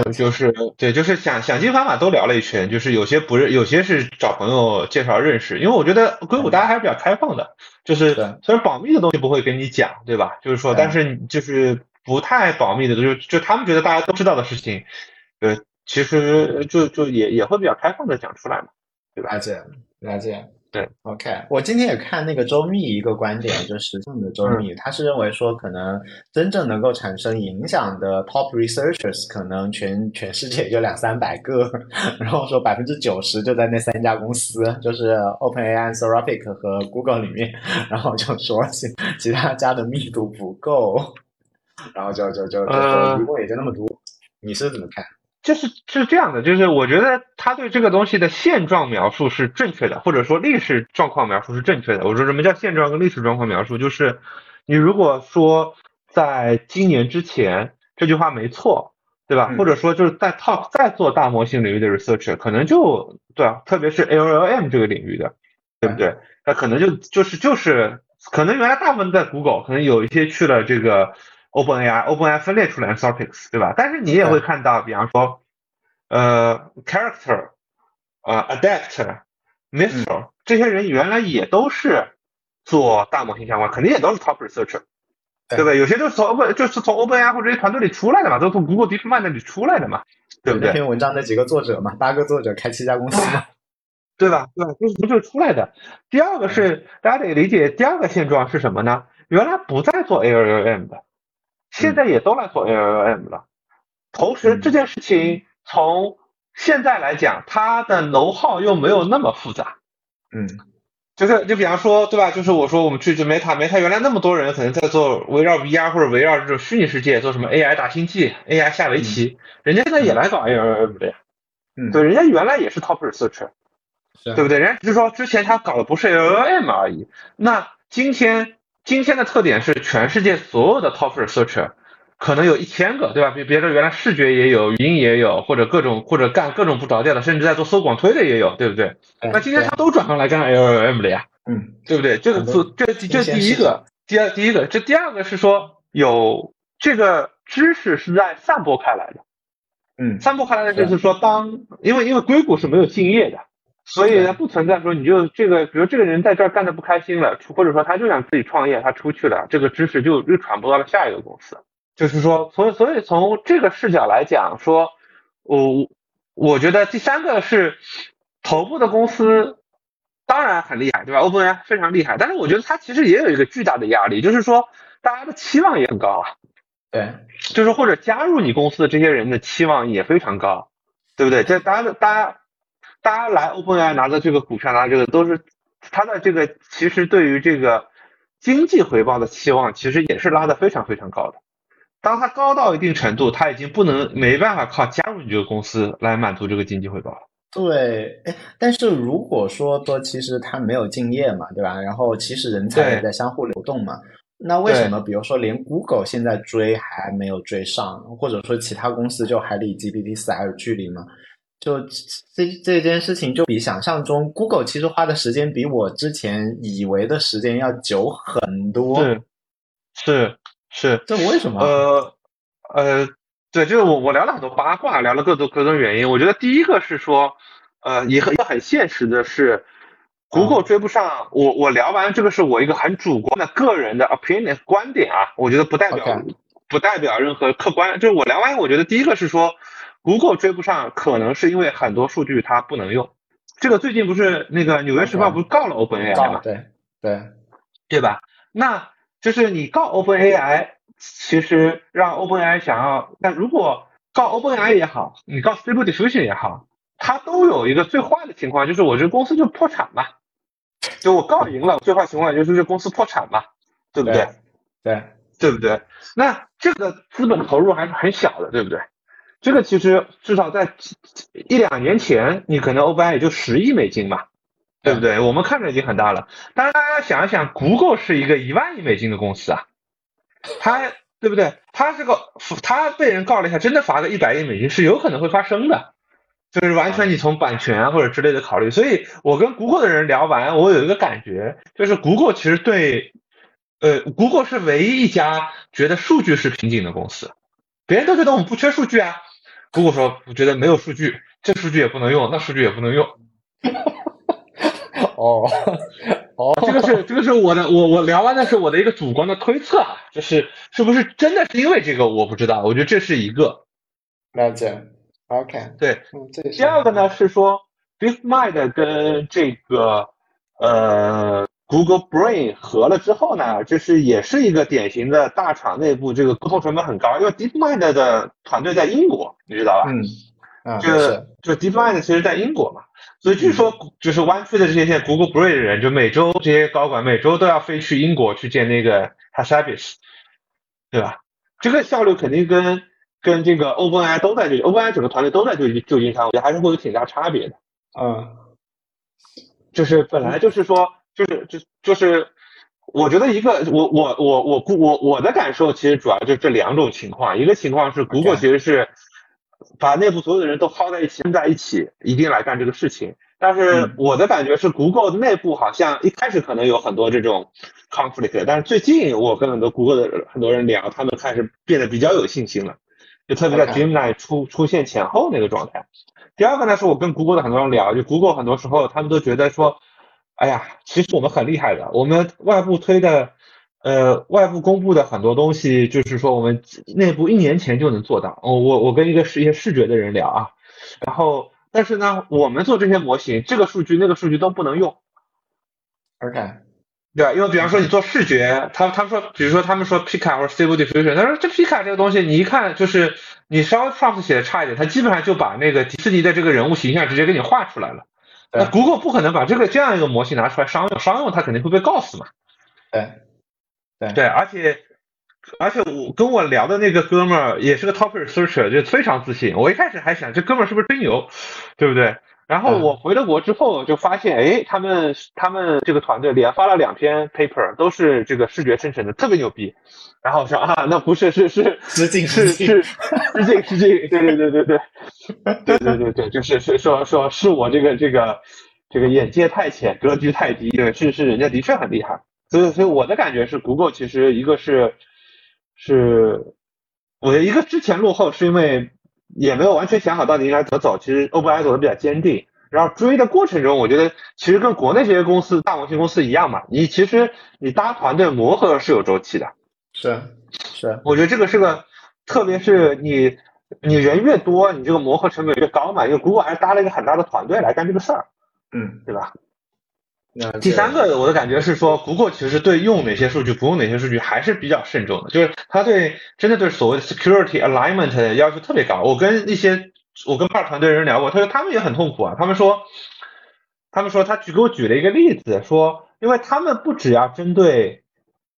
就就是对，就是想想尽方法都聊了一圈，就是有些不认，有些是找朋友介绍认识，因为我觉得硅谷大家还是比较开放的，就是虽然保密的东西不会跟你讲，对吧？就是说，但是就是不太保密的，就就他们觉得大家都知道的事情，呃，其实就就也也会比较开放的讲出来嘛，对吧？了解，了解。对，OK，我今天也看那个周密一个观点，就是这样的周密，他是认为说，可能真正能够产生影响的 top researchers，可能全全世界就两三百个，然后说百分之九十就在那三家公司，就是 OpenAI、Anthropic 和 Google 里面，然后就说其其他家的密度不够，然后就就就就说一共也就那么多，你是怎么看？就是是这样的，就是我觉得他对这个东西的现状描述是正确的，或者说历史状况描述是正确的。我说什么叫现状跟历史状况描述？就是你如果说在今年之前这句话没错，对吧？或者说就是在 top 在做大模型领域的 research，可能就对啊，特别是 LLM 这个领域的，对不对？那可能就就是就是可能原来大部分在 Google，可能有一些去了这个。OpenAI，OpenAI 分裂出来 Anthropic，对吧？但是你也会看到，比方说，呃，Character，呃，Adapt，Mistral 这些人原来也都是做大模型相关，肯定也都是 Top Researcher，对不对？有些就是从 Open，就是从 OpenAI 或者团队里出来的嘛，都从 Google DeepMind 那里出来的嘛，对不对？那篇文章那几个作者嘛，八个作者开七家公司嘛，对吧？对吧？就是不就是出来的。第二个是大家得理解，第二个现状是什么呢？原来不再做 LLM 的。现在也都来做 LLM 了，同时这件事情从现在来讲，它的楼号又没有那么复杂，嗯，就是就比方说，对吧？就是我说我们去 Meta，Meta 原来那么多人可能在做围绕 VR 或者围绕这种虚拟世界做什么 AI 打星际、AI 下围棋，人家现在也来搞 LLM 的呀，嗯，对，人家原来也是 top research，对不对？人家只是说之前他搞的不是 LLM 而已，那今天。今天的特点是，全世界所有的 top researcher 可能有一千个，对吧？比别的原来视觉也有，语音也有，或者各种或者干各种不着调的，甚至在做搜广推的也有，对不对？那今天他都转行来干 LLM 了呀，嗯，对不对？这个这这第一个，第二第一个，这第二个是说有这个知识是在散播开来的，嗯，散播开来的就是说，当因为因为硅谷是没有敬业的。所以呢，不存在说你就这个，比如这个人在这儿干的不开心了，或者说他就想自己创业，他出去了，这个知识就又传播到了下一个公司。就是说，从所以从这个视角来讲，说我我觉得第三个是头部的公司当然很厉害，对吧？OpenAI 非常厉害，但是我觉得它其实也有一个巨大的压力，就是说大家的期望也很高啊。对，就是或者加入你公司的这些人的期望也非常高，对不对？这大家的大家。大家来 OpenAI 拿的这个股票拿这个都是它的这个其实对于这个经济回报的期望，其实也是拉的非常非常高的。当它高到一定程度，它已经不能没办法靠加入你这个公司来满足这个经济回报了。对，哎，但是如果说说其实它没有敬业嘛，对吧？然后其实人才也在相互流动嘛，那为什么比如说连 Google 现在追还没有追上，或者说其他公司就还离 GPT 四还有距离吗？就这这件事情，就比想象中，Google 其实花的时间比我之前以为的时间要久很多。是是是，这为什么？呃呃，对，就是我我聊了很多八卦，聊了各种各种原因。我觉得第一个是说，呃，也很很现实的是，Google 追不上。我我聊完这个是我一个很主观的个人的 opinion 观点啊，我觉得不代表不代表任何客观。就是我聊完，我觉得第一个是说。Google 追不上，可能是因为很多数据它不能用。这个最近不是那个《纽约时报》不是告了 OpenAI 吗？对对对吧？那就是你告 OpenAI，其实让 OpenAI 想要，那如果告 OpenAI 也好，你告 Stable Diffusion 也好，它都有一个最坏的情况，就是我这公司就破产嘛。就我告赢了，最坏情况就是这公司破产嘛，对不对？对对不对？那这个资本投入还是很小的，对不对？这个其实至少在一两年前，你可能 OBI 也就十亿美金嘛，对不对？我们看着已经很大了。当然，大家想一想，Google 是一个一万亿美金的公司啊，它对不对？它这个它被人告了一下，真的罚个一百亿美金是有可能会发生的，就是完全你从版权或者之类的考虑。所以我跟 Google 的人聊完，我有一个感觉，就是 Google 其实对，呃，Google 是唯一一家觉得数据是瓶颈的公司，别人都觉得我们不缺数据啊。如果说我觉得没有数据，这数据也不能用，那数据也不能用。哦哦，这个是这个是我的，我我聊完的是我的一个主观的推测，就是是不是真的是因为这个我不知道，我觉得这是一个。了解，OK，对，第二个呢是说，DeepMind 跟这个呃。Google Brain 合了之后呢，就是也是一个典型的大厂内部这个沟通成本很高，因为 DeepMind 的团队在英国，你知道吧？嗯，就就 DeepMind 其实在英国嘛，所以据说就是湾区的这些现在 Google Brain 的人，就每周这些高管每周都要飞去英国去见那个 Hasabis，对吧？这个效率肯定跟跟这个 OpenAI 都在这 OpenAI 整个团队都在旧旧金山，我觉得还是会有挺大差别的。嗯，就是本来就是说。就是就就是，我觉得一个我我我我估我我的感受其实主要就这两种情况，一个情况是 Google 其实是把内部所有的人都薅在一起，在一起一定来干这个事情。但是我的感觉是 Google 内部好像一开始可能有很多这种 conflict，但是最近我跟很多 Google 的很多人聊，他们开始变得比较有信心了，就特别在 Gemini 出出现前后那个状态。第二个呢，是我跟 Google 的很多人聊，就 Google 很多时候他们都觉得说。哎呀，其实我们很厉害的，我们外部推的，呃，外部公布的很多东西，就是说我们内部一年前就能做到。我我我跟一个是一些视觉的人聊啊，然后但是呢，我们做这些模型，这个数据那个数据都不能用。OK，对吧？因为比方说你做视觉，他他们说，比如说他们说 Pika 或者 Stable Diffusion，他说这 Pika 这个东西，你一看就是你稍微 prompt 写的差一点，它基本上就把那个迪士尼的这个人物形象直接给你画出来了。那 Google 不可能把这个这样一个模型拿出来商用，商用它肯定会被告死嘛。对，对对，而且而且我跟我聊的那个哥们儿也是个 top researcher，就非常自信。我一开始还想这哥们儿是不是吹牛，对不对？然后我回了国之后就发现，哎，他们他们这个团队连发了两篇 paper，都是这个视觉生成的，特别牛逼。然后我说啊，那不是是是是是失敬失敬，对对对对对对对对对，就是是说说是我这个这个这个眼界太浅，格局太低，对，是是人家的确很厉害。所以所以我的感觉是，Google 其实一个是是，我一个之前落后是因为也没有完全想好到底应该怎么走，其实 OpenAI 走的比较坚定。然后追的过程中，我觉得其实跟国内这些公司大模型公司一样嘛，你其实你搭团队磨合是有周期的。是是，我觉得这个是个，特别是你你人越多，你这个磨合成本越高嘛。因为 Google 还是搭了一个很大的团队来干这个事儿，嗯，对吧？第三个，我的感觉是说，Google 其实对用哪些数据，不用哪些数据还是比较慎重的，就是他对真的对所谓的 security alignment 要求特别高。我跟一些我跟 p a r 团队人聊过，他说他们也很痛苦啊，他们说他们说他举给我举了一个例子，说因为他们不只要针对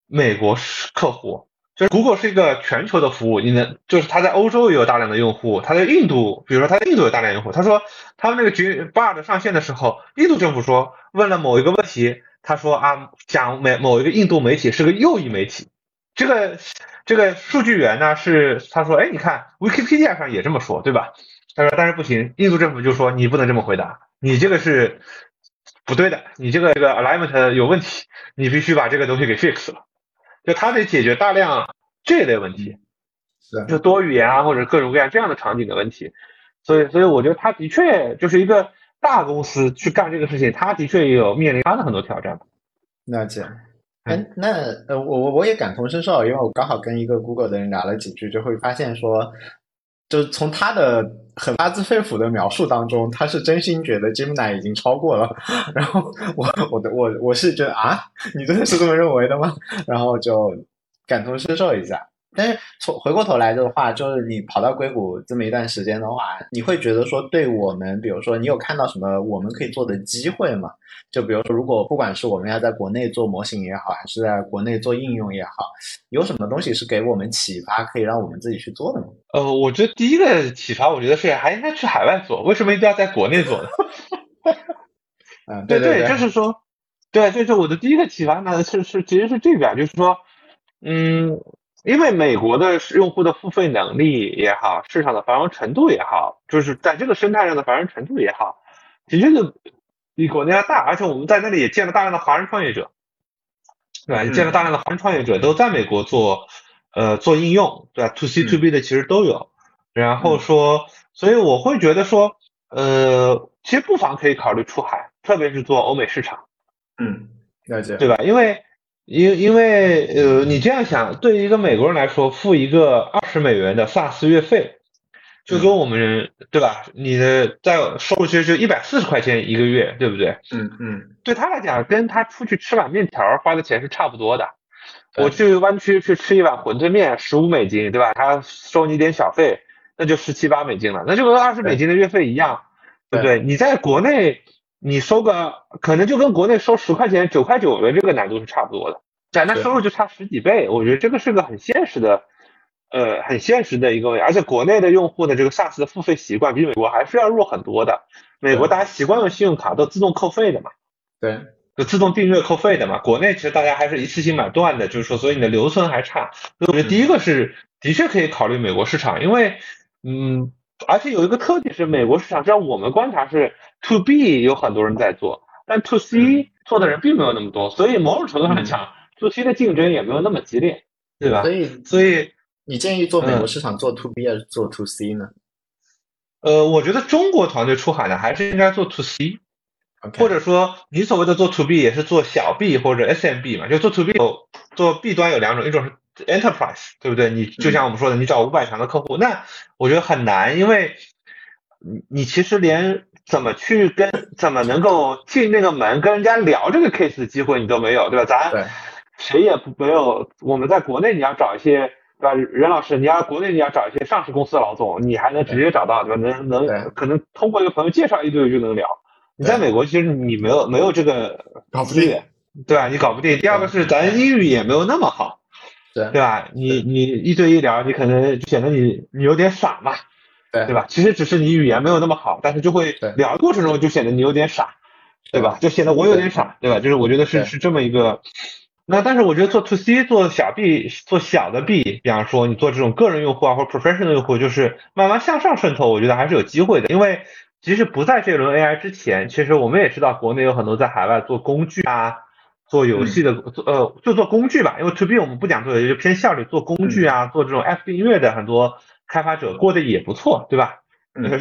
美国客户。就是 Google 是一个全球的服务，你能就是它在欧洲也有大量的用户，它在印度，比如说它在印度有大量用户。他说他们那个 Bard 上线的时候，印度政府说问了某一个问题，他说啊讲美某一个印度媒体是个右翼媒体，这个这个数据源呢是他说哎你看 Wikipedia 上也这么说对吧？他说但是不行，印度政府就说你不能这么回答，你这个是不对的，你这个这个 alignment 有问题，你必须把这个东西给 fix 了。就它得解决大量这类问题，是就多语言啊或者各种各样这样的场景的问题，所以所以我觉得它的确就是一个大公司去干这个事情，它的确也有面临它的很多挑战。了解，哎，那呃我我我也感同身受，因为我刚好跟一个 Google 的人聊了几句，就会发现说，就从他的很发自肺腑的描述当中，他是真心觉得 Gemini 已经超过了，然后我我的我我是觉得啊，你真的是这么认为的吗？然后就感同身受一下。但是从回过头来的话，就是你跑到硅谷这么一段时间的话，你会觉得说，对我们，比如说你有看到什么我们可以做的机会吗？就比如说，如果不管是我们要在国内做模型也好，还是在国内做应用也好，有什么东西是给我们启发，可以让我们自己去做的吗？呃，我觉得第一个启发，我觉得是还应该去海外做，为什么一定要在国内做呢？嗯，对对，就是说，对，就是我的第一个启发呢，是是其实是这个，就是说，嗯。因为美国的用户的付费能力也好，市场的繁荣程度也好，就是在这个生态上的繁荣程度也好，的确是比国内要大。而且我们在那里也见了大量的华人创业者，对吧？也见了大量的华人创业者都在美国做呃做应用，对吧？To C To B 的其实都有。然后说，所以我会觉得说，呃，其实不妨可以考虑出海，特别是做欧美市场。嗯，了解，对吧？因为。因因为呃，你这样想，对于一个美国人来说，付一个二十美元的 SaaS 月费，就跟我们对吧？你的在收入其实就一百四十块钱一个月，对不对？嗯嗯。对他来讲，跟他出去吃碗面条花的钱是差不多的。我去湾区去吃一碗馄饨面，十五美金，对吧？他收你点小费，那就十七八美金了，那就跟二十美金的月费一样，对不对？你在国内。你收个可能就跟国内收十块钱九块九的这个难度是差不多的，简单收入就差十几倍，我觉得这个是个很现实的，呃，很现实的一个问题。而且国内的用户的这个 SaaS 的付费习惯比美国还是要弱很多的。美国大家习惯用信用卡都自动扣费的嘛，对，就自动订阅扣费的嘛。国内其实大家还是一次性买断的，就是说，所以你的留存还差。所以我觉得第一个是的确可以考虑美国市场，因为嗯。而且有一个特点是，美国市场，只要我们观察是 to B 有很多人在做，但 to C 做的人并没有那么多，所以某种程度上讲，to C 的竞争也没有那么激烈，对吧？所以，所以你建议做美国市场做 to B 还是做 to C 呢？呃，我觉得中国团队出海呢，还是应该做 to C，或者说你所谓的做 to B 也是做小 B 或者 SMB 嘛，就做 to B 有做 B 端有两种，一种是。Enterprise 对不对？你就像我们说的，你找五百强的客户，那我觉得很难，因为你你其实连怎么去跟怎么能够进那个门跟人家聊这个 case 的机会你都没有，对吧？咱谁也不没有。我们在国内你要找一些，对吧？任老师，你要国内你要找一些上市公司的老总，你还能直接找到，对吧？能能可能通过一个朋友介绍一堆就能聊。你在美国其实你没有没有这个搞不定，对吧？你搞不定。第二个是咱英语也没有那么好。对对吧？你你一对一聊，你可能显得你你有点傻嘛，对对吧？其实只是你语言没有那么好，但是就会聊的过程中就显得你有点傻，对吧？就显得我有点傻，对吧？就是我觉得是是这么一个。那但是我觉得做 to C 做小 B 做小的 B，比方说你做这种个人用户啊或者 professional 用户，就是慢慢向上渗透，我觉得还是有机会的。因为即使不在这轮 AI 之前，其实我们也知道国内有很多在海外做工具啊。做游戏的做呃就做工具吧，因为 to B 我们不讲做游戏，就偏效率做工具啊，做这种 App 音乐的很多开发者过得也不错，对吧？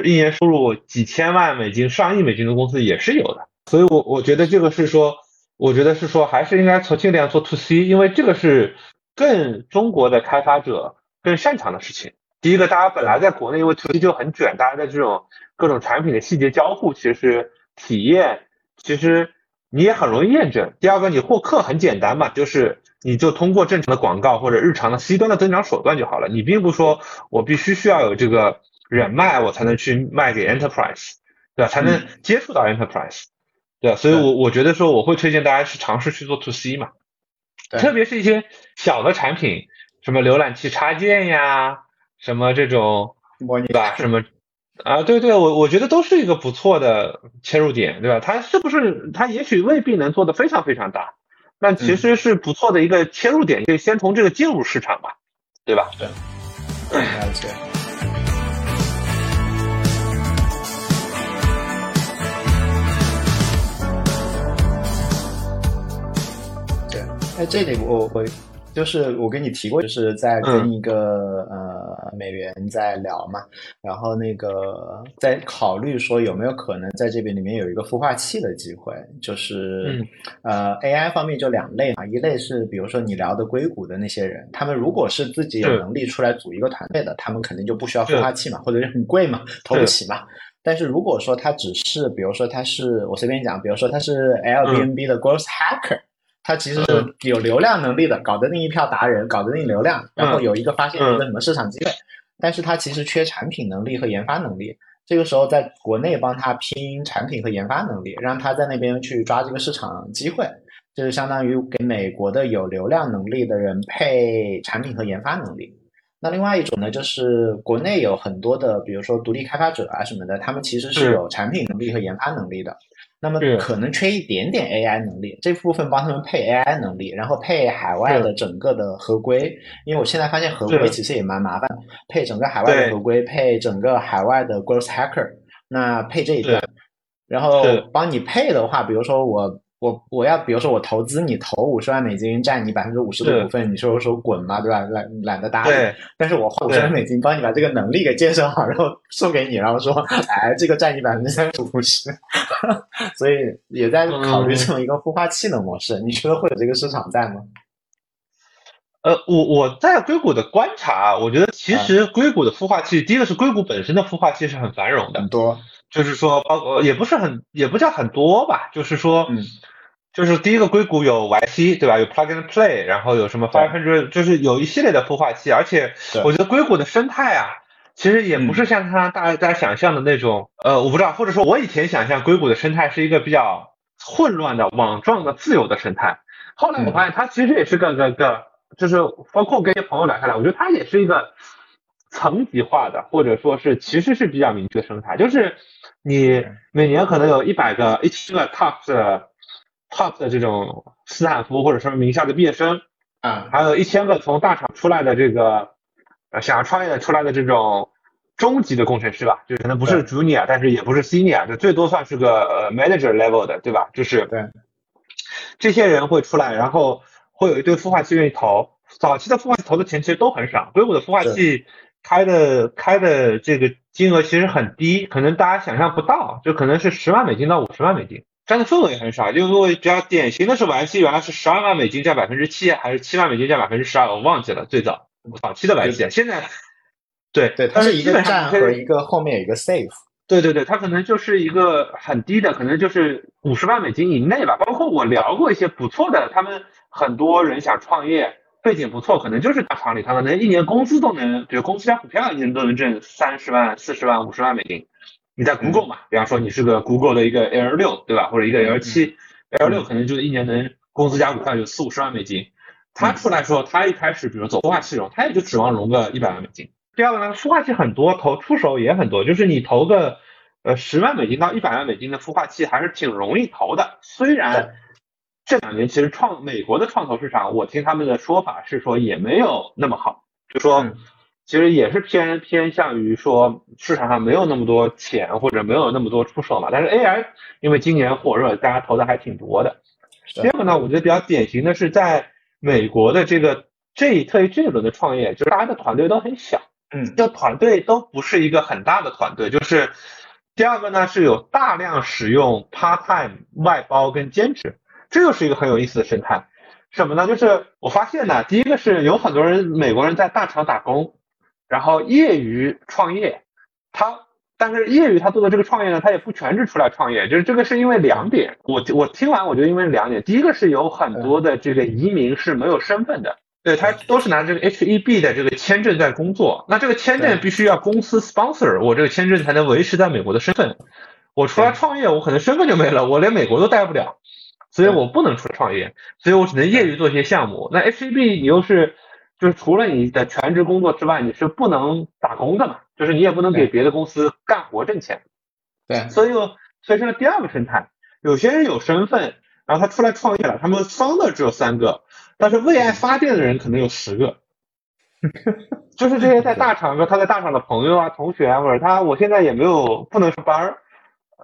一年收入几千万美金、上亿美金的公司也是有的，所以我我觉得这个是说，我觉得是说还是应该从尽量做 to C，因为这个是更中国的开发者更擅长的事情。第一个，大家本来在国内因为 to C 就很卷，大家在这种各种产品的细节交互，其实体验其实。你也很容易验证。第二个，你获客很简单嘛，就是你就通过正常的广告或者日常的 C 端的增长手段就好了。你并不说我必须需要有这个人脉，我才能去卖给 Enterprise，对吧？才能接触到 Enterprise。对吧？所以我我觉得说我会推荐大家去尝试去做 to C 嘛，特别是一些小的产品，什么浏览器插件呀，什么这种，对吧？什么啊？对对，我我觉得都是一个不错的切入点，对吧？它是不是它也许未必能做的非常非常大，但其实是不错的一个切入点，可以先从这个进入市场吧，对吧？对，了解。在这里，我我就是我跟你提过，就是在跟一个呃美元在聊嘛，然后那个在考虑说有没有可能在这边里面有一个孵化器的机会，就是呃 AI 方面就两类嘛，一类是比如说你聊的硅谷的那些人，他们如果是自己有能力出来组一个团队的，他们肯定就不需要孵化器嘛，或者是很贵嘛，投不起嘛。但是如果说他只是，比如说他是我随便讲，比如说他是 Airbnb 的 growth hacker。他其实是有流量能力的，搞得那一票达人，搞得那流量，然后有一个发现一个什么市场机会，但是他其实缺产品能力和研发能力。这个时候，在国内帮他拼产品和研发能力，让他在那边去抓这个市场机会，就是相当于给美国的有流量能力的人配产品和研发能力。那另外一种呢，就是国内有很多的，比如说独立开发者啊什么的，他们其实是有产品能力和研发能力的。那么可能缺一点点 AI 能力，这部分帮他们配 AI 能力，然后配海外的整个的合规，因为我现在发现合规其实也蛮麻烦，配整个海外的合规，配整个海外的 growth hacker，那配这一段，然后帮你配的话，比如说我。我我要比如说我投资你投五十万美金占你百分之五十的股份，你说我说滚嘛，对吧？懒懒得搭理。但是我花五十万美金帮你把这个能力给建设好，然后送给你，然后说，哎，这个占你百分之三十五十。所以也在考虑这么一个孵化器的模式，你觉得会有这个市场在吗？呃，我我在硅谷的观察，我觉得其实硅谷的孵化器，第一个是硅谷本身的孵化器是很繁荣的，很多。就是说，包括也不是很，也不叫很多吧。就是说，嗯，就是第一个硅谷有 YC 对吧？有 Plug and Play，然后有什么 Five Hundred，就是有一系列的孵化器。而且我觉得硅谷的生态啊，其实也不是像他大家想象的那种，呃，我不知道，或者说我以前想象硅谷的生态是一个比较混乱的、网状的、自由的生态。后来我发现它其实也是个个个，就是包括跟一些朋友聊下来，我觉得它也是一个层级化的，或者说是其实是比较明确的生态，就是。你每年可能有一百个、一千个 top 的 top 的这种斯坦福或者什么名校的毕业生，啊，还有一千个从大厂出来的这个呃想要创业出来的这种中级的工程师吧，就可能不是 junior，但是也不是 senior，就最多算是个呃 manager level 的，对吧？就是对，这些人会出来，然后会有一堆孵化器愿意投。早期的孵化器投的钱其实都很少，硅谷的孵化器。开的开的这个金额其实很低，可能大家想象不到，就可能是十万美金到五十万美金，占的份额也很少。就因为比较典型的是 YC，原来是十二万美金占百分之七，还是七万美金占百分之十二，我忘记了。最早早期的 YC，现在对对，它是一个占和一个后面有一个 safe。对对对，它可能就是一个很低的，可能就是五十万美金以内吧。包括我聊过一些不错的，他们很多人想创业。背景不错，可能就是大厂里，他可能一年工资都能，比如公司加股票，一年都能挣三十万、四十万、五十万美金。你在 Google 嘛，比方说你是个 Google 的一个 L 六，对吧？或者一个 L 七，L 六可能就一年能工资加股票有四五十万美金。他出来说，他一开始比如走孵化器融，他也就指望融个一百万美金。第二个呢，孵化器很多，投出手也很多，就是你投个呃十万美金到一百万美金的孵化器还是挺容易投的，虽然。这两年其实创美国的创投市场，我听他们的说法是说也没有那么好，就说其实也是偏偏向于说市场上没有那么多钱或者没有那么多出手嘛。但是 AI 因为今年火热，大家投的还挺多的。第二个呢，我觉得比较典型的是在美国的这个这一特这一轮的创业，就是大家的团队都很小，嗯，就团队都不是一个很大的团队。就是第二个呢，是有大量使用 part time 外包跟兼职。这又是一个很有意思的生态，什么呢？就是我发现呢，第一个是有很多人美国人在大厂打工，然后业余创业，他但是业余他做的这个创业呢，他也不全职出来创业，就是这个是因为两点，我我听完我觉得因为两点，第一个是有很多的这个移民是没有身份的，对他都是拿这个 H E B 的这个签证在工作，那这个签证必须要公司 sponsor，我这个签证才能维持在美国的身份。我出来创业，我可能身份就没了，我连美国都待不了，所以我不能出来创业，所以我只能业余做一些项目。那 H E B 你又是，就是除了你的全职工作之外，你是不能打工的嘛，就是你也不能给别的公司干活挣钱。对，所以又催生了第二个生态。有些人有身份，然后他出来创业了，他们方的只有三个，但是为爱发电的人可能有十个。就是这些在大厂，说他在大厂的朋友啊、同学啊，或者他，我现在也没有不能上班儿，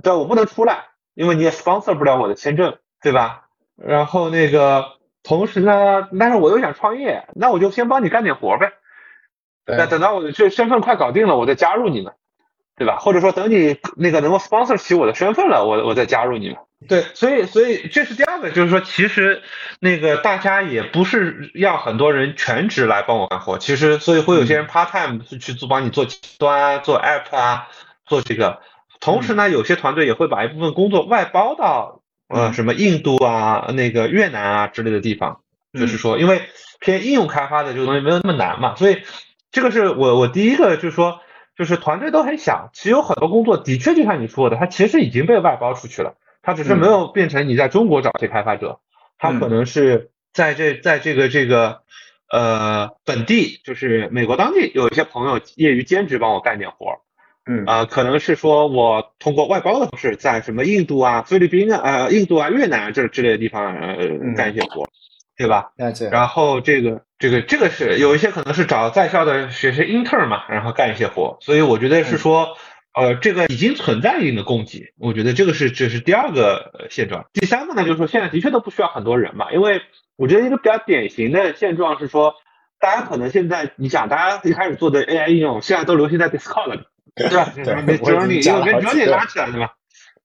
对，我不能出来，因为你也 sponsor 不了我的签证，对吧？然后那个同时呢，但是我又想创业，那我就先帮你干点活呗。那等到我的这身份快搞定了，我再加入你们，对吧？或者说等你那个能够 sponsor 起我的身份了，我我再加入你们。对，所以所以这是第二个，就是说其实那个大家也不是要很多人全职来帮我干活，其实所以会有些人 part time 去做帮你做端啊做 app 啊，做这个。同时呢，有些团队也会把一部分工作外包到呃什么印度啊、那个越南啊之类的地方，就是说因为偏应用开发的这个东西没有那么难嘛，所以这个是我我第一个就是说就是团队都很小，其实有很多工作的确就像你说的，它其实已经被外包出去了。它只是没有变成你在中国找这些开发者，它可能是在这在这个这个呃本地，就是美国当地有一些朋友业余兼职帮我干点活，嗯啊，可能是说我通过外包的方式，在什么印度啊、菲律宾啊、呃印度啊、越南这之类的地方呃干一些活，对吧？然后这个这个这个是有一些可能是找在校的学生 intern 嘛，然后干一些活，所以我觉得是说。呃，这个已经存在一定的供给，我觉得这个是这是第二个现状。第三个呢，就是说现在的确都不需要很多人嘛，因为我觉得一个比较典型的现状是说，大家可能现在你想，大家一开始做的 AI 应用，现在都流行在 Discord 里，对吧？什么 Midjourney，因为 Midjourney 拉起来的嘛，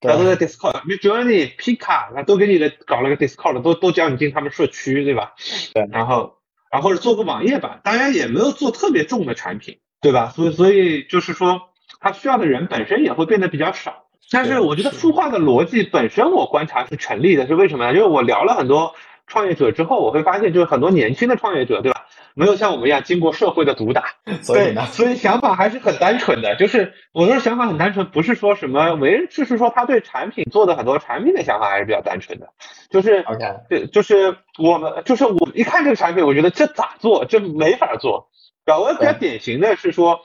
大家都在 Discord，Midjourney、Pika，那都给你的搞了个 Discord，都都叫你进他们社区，对吧？对。然后，然后或者做个网页版，当然也没有做特别重的产品，对吧？所以，所以就是说。他需要的人本身也会变得比较少，但是我觉得孵化的逻辑本身我观察是成立的，是为什么呢？因为我聊了很多创业者之后，我会发现就是很多年轻的创业者，对吧？没有像我们一样经过社会的毒打，所以呢，所以想法还是很单纯的，就是我说想法很单纯，不是说什么为，就是说他对产品做的很多产品的想法还是比较单纯的，就是 OK，对，就是我们就是我一看这个产品，我觉得这咋做，这没法做。然后我比较典型的是说，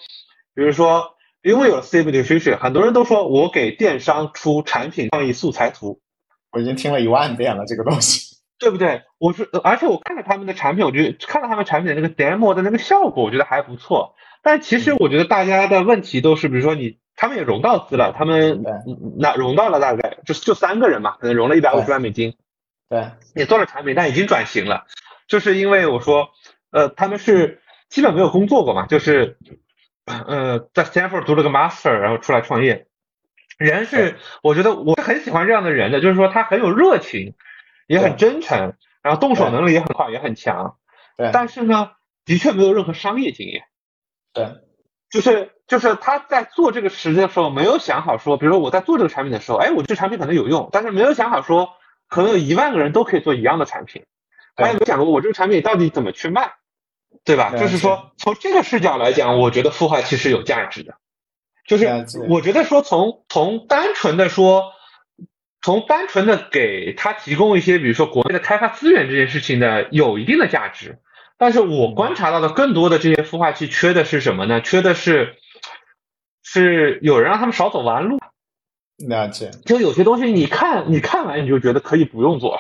比如说。因为有了 Stable Diffusion，很多人都说我给电商出产品创意素材图，我已经听了一万遍了这个东西，对不对？我是，而且我看了他们的产品，我觉得看了他们产品的那个 demo 的那个效果，我觉得还不错。但其实我觉得大家的问题都是，比如说你他们也融到资了，他们那融到了大概就就三个人嘛，可能融了一百五十万美金，对，也做了产品，但已经转型了，就是因为我说，呃，他们是基本没有工作过嘛，就是。呃，在 Stanford 读了个 Master，然后出来创业。人是，我觉得我是很喜欢这样的人的，就是说他很有热情，也很真诚，然后动手能力也很快，也很强。对。但是呢，的确没有任何商业经验。对。就是就是他在做这个实际的时候，没有想好说，比如说我在做这个产品的时候，哎，我这产品可能有用，但是没有想好说，可能有一万个人都可以做一样的产品。他也没想过我这个产品到底怎么去卖。对吧？就是说，从这个视角来讲，我觉得孵化器是有价值的。就是我觉得说，从从单纯的说，从单纯的给他提供一些，比如说国内的开发资源这件事情呢，有一定的价值。但是我观察到的更多的这些孵化器缺的是什么呢？缺的是是有人让他们少走弯路。了解。就有些东西，你看你看完你就觉得可以不用做。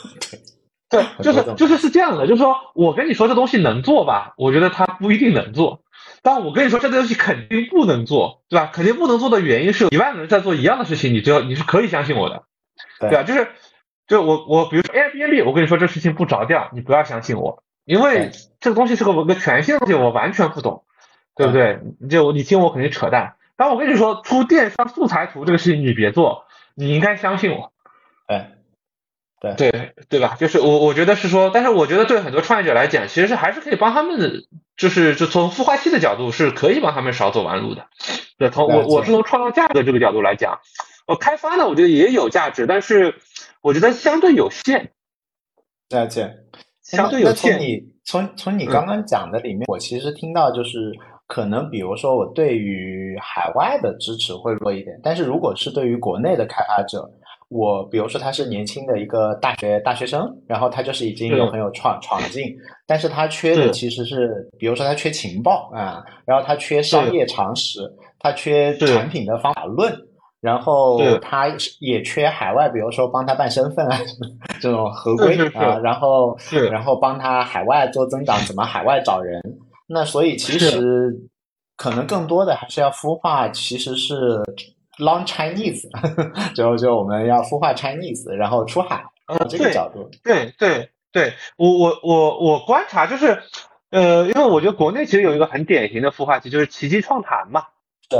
对。对，就是就是是这样的，就是说我跟你说这东西能做吧，我觉得它不一定能做。但我跟你说这个东西肯定不能做，对吧？肯定不能做的原因是，一万个人在做一样的事情，你只要你是可以相信我的，对吧？就是就我我比如说 Airbnb，我跟你说这事情不着调，你不要相信我，因为这个东西是个个全新的东西，我完全不懂，对不对？就你听我肯定扯淡。但我跟你说出电商素材图这个事情你别做，你应该相信我，哎。对对吧？就是我我觉得是说，但是我觉得对很多创业者来讲，其实是还是可以帮他们，就是就从孵化器的角度是可以帮他们少走弯路的。对，从我我是从创造价值的这个角度来讲，我，开发呢，我觉得也有价值，但是我觉得相对有限。了解，相对有限。从你从从你刚刚讲的里面，我其实听到就是可能，比如说我对于于海外的支持会弱一点。但是如果是对于国内的开发者，我比如说他是年轻的一个大学大学生，然后他就是已经有很有闯闯劲，但是他缺的其实是，比如说他缺情报啊，然后他缺商业常识，他缺产品的方法论。然后他也缺海外，比如说帮他办身份啊，这种合规啊，然后然后帮他海外做增长，怎么海外找人？那所以其实可能更多的还是要孵化，其实是 long Chinese，就就我们要孵化 Chinese，然后出海这个角度。对对对，我我我我观察就是，呃，因为我觉得国内其实有一个很典型的孵化器，就是奇迹创谈嘛。是。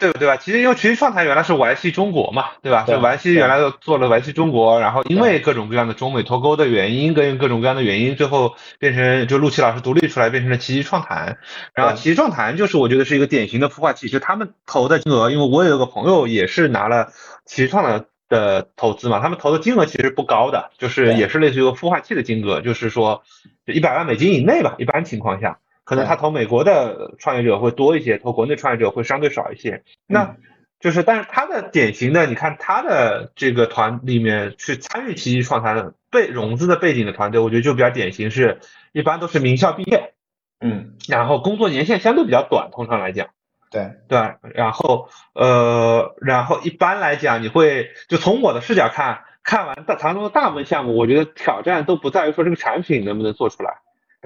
对不对吧？其实因为奇迹创谈原来是玩系中国嘛，对吧？就玩系原来做了玩系中国，然后因为各种各样的中美脱钩的原因，跟各种各样的原因，最后变成就陆琪老师独立出来，变成了奇迹创谈。然后奇迹创谈就是我觉得是一个典型的孵化器，就他们投的金额，因为我有个朋友也是拿了奇迹创的的投资嘛，他们投的金额其实不高的，就是也是类似于一个孵化器的金额，就是说一百万美金以内吧，一般情况下。可能他投美国的创业者会多一些，投国内创业者会相对少一些。那就是，但是他的典型的，你看他的这个团里面去参与奇迹创团的背融资的背景的团队，我觉得就比较典型，是一般都是名校毕业，嗯，然后工作年限相对比较短，通常来讲，对对，然后呃，然后一般来讲，你会就从我的视角看，看完大唐中的大部分项目，我觉得挑战都不在于说这个产品能不能做出来。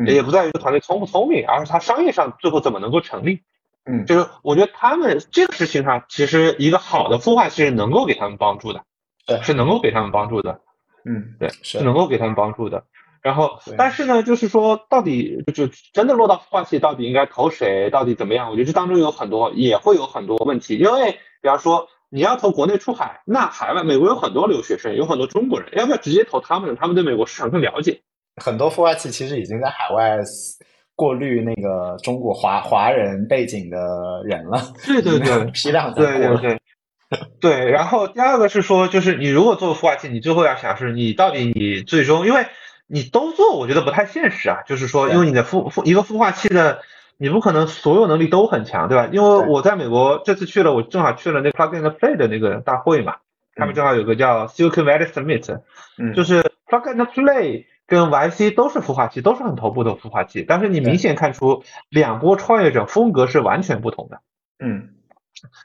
也不在于团队聪不聪明，而是他商业上最后怎么能够成立。嗯，就是我觉得他们这个事情上，其实一个好的孵化器是能够给他们帮助的，对，是能够给他们帮助的。嗯，对，是能够给他们帮助的。然后，但是呢，就是说，到底就真的落到孵化器，到底应该投谁，到底怎么样？我觉得这当中有很多，也会有很多问题。因为，比方说，你要投国内出海，那海外美国有很多留学生，有很多中国人，要不要直接投他们？他们对美国市场更了解。很多孵化器其实已经在海外过滤那个中国华华人背景的人了。对对 对，批量对对对对。然后第二个是说，就是你如果做孵化器，你最后要想是你到底你最终，因为你都做，我觉得不太现实啊。就是说，因为你的孵孵一个孵化器的，你不可能所有能力都很强，对吧？因为我在美国这次去了，我正好去了那个 Plug and Play 的那个大会嘛，他们正好有个叫 Silicon Valley Summit，嗯，就是 Plug and Play。跟 YC 都是孵化器，都是很头部的孵化器，但是你明显看出两波创业者风格是完全不同的，嗯，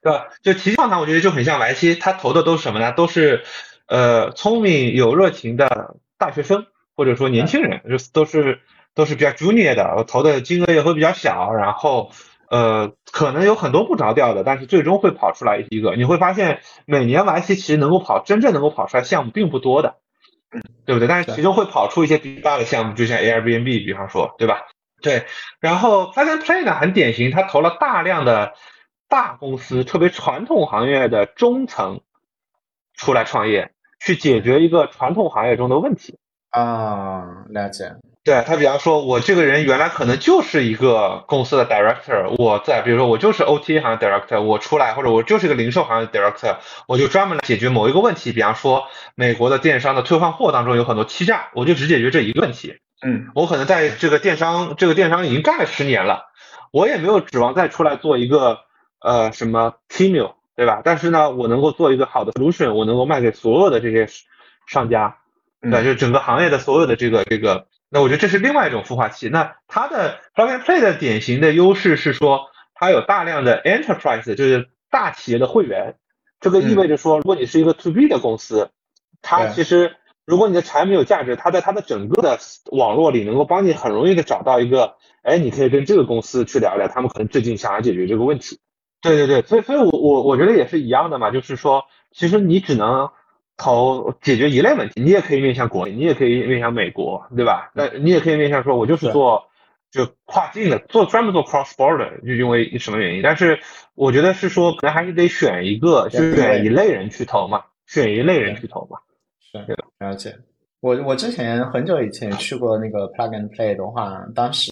对吧？就奇创谈，我觉得就很像 YC，他投的都是什么呢？都是呃聪明有热情的大学生或者说年轻人，就都是都是比较 junior 的，投的金额也会比较小，然后呃可能有很多不着调的，但是最终会跑出来一个。你会发现每年 YC 其实能够跑真正能够跑出来项目并不多的。对不对？但是其中会跑出一些比较大的项目，就像 Airbnb，比方说，对吧？对。然后 Plug and Play 呢，很典型，它投了大量的大公司，特别传统行业的中层出来创业，去解决一个传统行业中的问题。啊，了解。对他，比方说，我这个人原来可能就是一个公司的 director，我在，比如说我就是 OTA 行业 director，我出来或者我就是一个零售行业 director，我就专门来解决某一个问题。比方说，美国的电商的退换货当中有很多欺诈，我就只解决这一个问题。嗯，我可能在这个电商，这个电商已经干了十年了，我也没有指望再出来做一个呃什么 Temu，对吧？但是呢，我能够做一个好的 solution，我能够卖给所有的这些商家，对，就整个行业的所有的这个这个。那我觉得这是另外一种孵化器。那它的 Plug and Play 的典型的优势是说，它有大量的 Enterprise，就是大企业的会员。这个意味着说，如果你是一个 To B 的公司，它其实如果你的产品有价值，它在它的整个的网络里能够帮你很容易的找到一个，哎，你可以跟这个公司去聊聊，他们可能最近想要解决这个问题。对对对，所以所以我我我觉得也是一样的嘛，就是说，其实你只能。投解决一类问题，你也可以面向国内，你也可以面向美国，对吧？那你也可以面向说，我就是做就跨境的，做专门做 cross border，就因为什么原因？但是我觉得是说，可能还是得选一个，就选一类人去投嘛，选一类人去投嘛。是，了解。我我之前很久以前去过那个 plug and play 的话，当时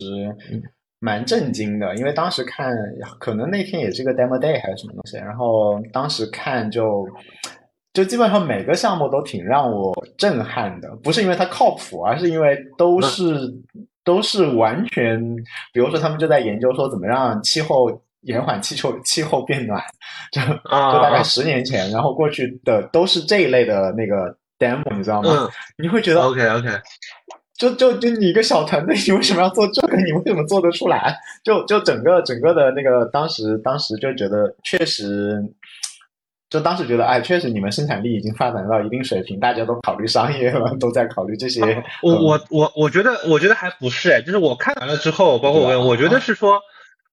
蛮震惊的，因为当时看，可能那天也是个 demo day 还是什么东西，然后当时看就。就基本上每个项目都挺让我震撼的，不是因为它靠谱，而是因为都是都是完全，比如说他们就在研究说怎么让气候延缓气球气候变暖，就就大概十年前，然后过去的都是这一类的那个 demo，你知道吗？你会觉得 OK OK，就就就你一个小团队，你为什么要做这个？你为什么做得出来？就就整个整个的那个当时当时就觉得确实。就当时觉得，哎，确实你们生产力已经发展到一定水平，大家都考虑商业了，都在考虑这些。我我我我觉得，我觉得还不是，哎，就是我看完了之后，包括我，我觉得是说，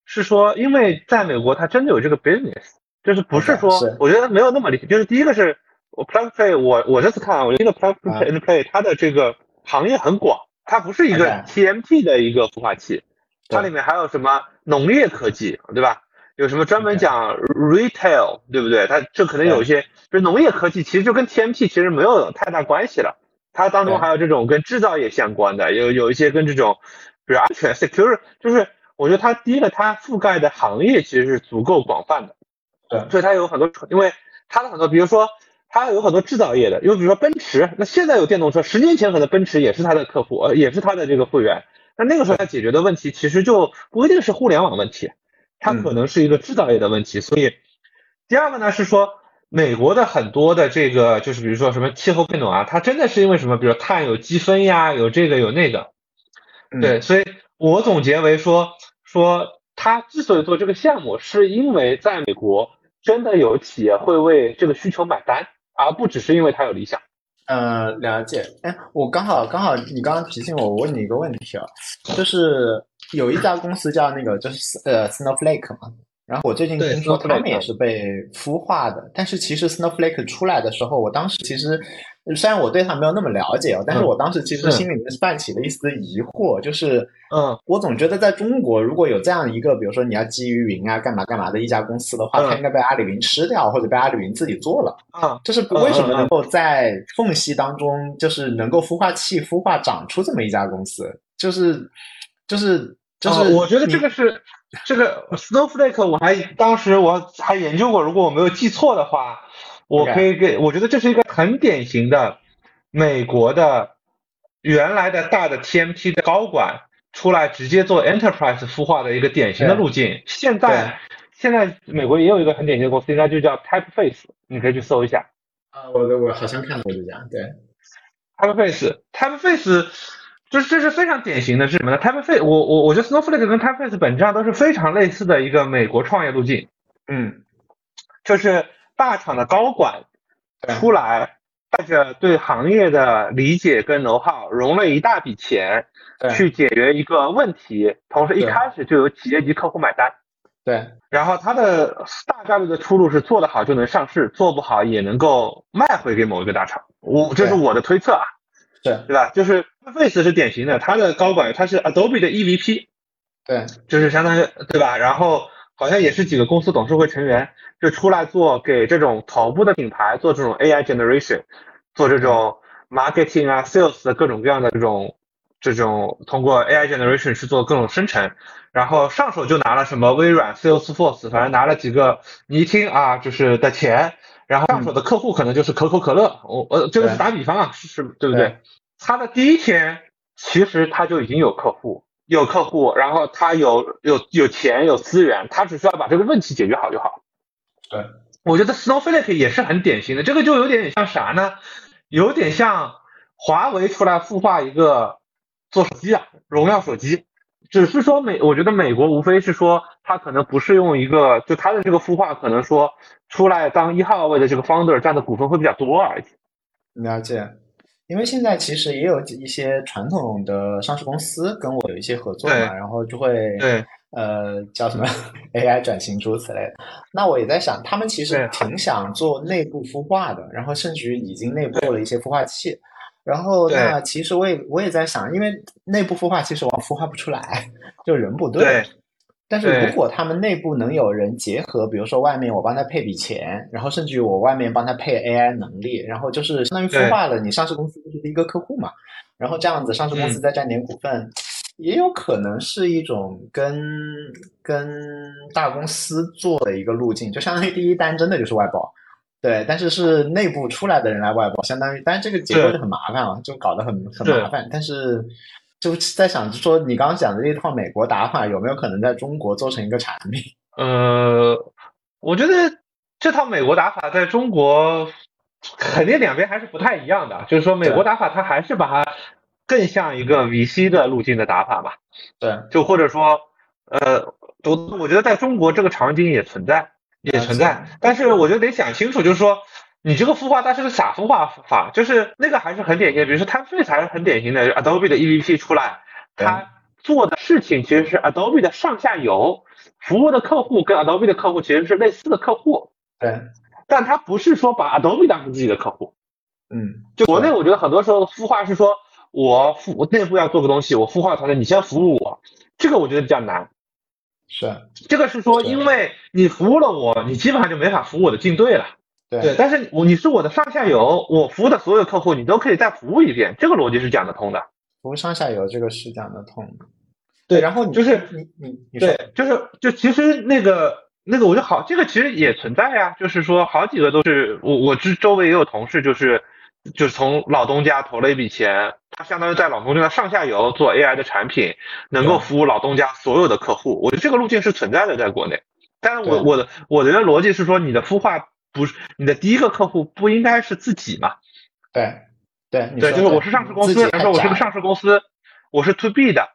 是说，因为在美国，它真的有这个 business，就是不是说，我觉得没有那么厉害。就是第一个是我 plug play，我我这次看，我觉得 plug play and play 它的这个行业很广，它不是一个 TMT 的一个孵化器，它里面还有什么农业科技，对吧？有什么专门讲 retail，对不对？它这可能有一些，就是农业科技，其实就跟 TMT 其实没有太大关系了。它当中还有这种跟制造业相关的，有有一些跟这种，比如安全 security，就是我觉得它第一个它覆盖的行业其实是足够广泛的。对，所以它有很多，因为它的很多，比如说它有很多制造业的，因为比如说奔驰，那现在有电动车，十年前可能奔驰也是它的客户，呃，也是它的这个会员。那那个时候它解决的问题其实就不一定是互联网问题。它可能是一个制造业的问题，所以第二个呢是说，美国的很多的这个就是比如说什么气候变暖啊，它真的是因为什么？比如碳有积分呀，有这个有那个，对，所以我总结为说说他之所以做这个项目，是因为在美国真的有企业会为这个需求买单，而不只是因为他有理想。呃，了解。哎，我刚好刚好你刚刚提醒我，我问你一个问题啊，就是。有一家公司叫那个，就是呃，Snowflake 嘛。然后我最近听说他们也是被孵化的，但是其实 Snowflake 出来的时候，我当时其实虽然我对它没有那么了解哦，但是我当时其实心里面是泛起了一丝疑惑，就是嗯，我总觉得在中国如果有这样一个，比如说你要基于云啊，干嘛干嘛的一家公司的话，它应该被阿里云吃掉，或者被阿里云自己做了。啊，就是为什么能够在缝隙当中，就是能够孵化器孵化长出这么一家公司，就是就是。就是我觉得这个是这个 Snowflake，我还当时我还研究过，如果我没有记错的话，我可以给我觉得这是一个很典型的美国的原来的大的 TMT 的高管出来直接做 Enterprise 孵化的一个典型的路径。现在现在美国也有一个很典型的公司，应该就叫 Typeface，你可以去搜一下。啊，我我好像看过这家，对，Typeface，Typeface。就是这是非常典型的是什么呢？Typeface，我我我觉得 Snowflake 跟 Typeface 本质上都是非常类似的一个美国创业路径。嗯，就是大厂的高管出来，带着对行业的理解跟 know how，融了一大笔钱去解决一个问题，同时一开始就有企业级客户买单。对，然后它的大概率的出路是做得好就能上市，做不好也能够卖回给某一个大厂。我这是我的推测啊。对，对吧？就是 Face 是典型的，他的高管他是 Adobe 的 EVP，对，就是相当于对吧？然后好像也是几个公司董事会成员，就出来做给这种头部的品牌做这种 AI generation，做这种 marketing 啊 sales 的各种各样的这种这种通过 AI generation 去做各种生成，然后上手就拿了什么微软 Salesforce，反正拿了几个你一听啊就是的钱。然后上手的客户可能就是可口可乐，我呃这个是打比方啊，是对不对？他的第一天其实他就已经有客户，有客户，然后他有有有钱有资源，他只需要把这个问题解决好就好。对，我觉得 Snowflake 也是很典型的，这个就有点像啥呢？有点像华为出来孵化一个做手机啊，荣耀手机。只是说美，我觉得美国无非是说，他可能不是用一个，就他的这个孵化，可能说出来当一号位的这个 founder 占的股份会比较多而已。了解，因为现在其实也有一些传统的上市公司跟我有一些合作嘛，然后就会对呃叫什么 AI 转型诸如此类的。那我也在想，他们其实挺想做内部孵化的，然后甚至于已经内部做了一些孵化器。然后，那其实我也我也在想，因为内部孵化其实我孵化不出来，就人不对。但是如果他们内部能有人结合，比如说外面我帮他配笔钱，然后甚至于我外面帮他配 AI 能力，然后就是相当于孵化了你上市公司就是第一个客户嘛。然后这样子上市公司再占点股份，也有可能是一种跟跟大公司做的一个路径，就相当于第一单真的就是外包。对，但是是内部出来的人来外包，相当于，但是这个结构就很麻烦啊，就搞得很很麻烦。但是就在想，就说你刚刚讲的这一套美国打法，有没有可能在中国做成一个产品？呃，我觉得这套美国打法在中国肯定两边还是不太一样的，就是说美国打法它还是把它更像一个 VC 的路径的打法吧。对，就或者说，呃，我我觉得在中国这个场景也存在，也存在，但是我觉得得想清楚，就是说你这个孵化它是个傻孵化法，就是那个还是很典型，比如说 TimeFace 还是很典型的 Adobe 的 EVP 出来，它做的事情其实是 Adobe 的上下游。服务的客户跟 Adobe 的客户其实是类似的客户，对，但他不是说把 Adobe 当成自己的客户，嗯，就国内我觉得很多时候孵化是说我服我内部要做个东西，我孵化团队你先服务我，这个我觉得比较难，是，这个是说因为你服务了我，你基本上就没法服务我的竞队了，对，但是我你是我的上下游，我服务的所有客户你都可以再服务一遍，这个逻辑是讲得通的，服务上下游这个是讲得通的。对，然后就是你你你对，就是就其实那个那个我就好，这个其实也存在呀，就是说好几个都是我我之周围也有同事，就是就是从老东家投了一笔钱，他相当于在老东家的上下游做 AI 的产品，能够服务老东家所有的客户。我觉得这个路径是存在的，在国内。但是我我的我的逻辑是说，你的孵化不是你的第一个客户不应该是自己嘛？对对对，就是我是上市公司，比如说我是个上市公司，我是 To B 的。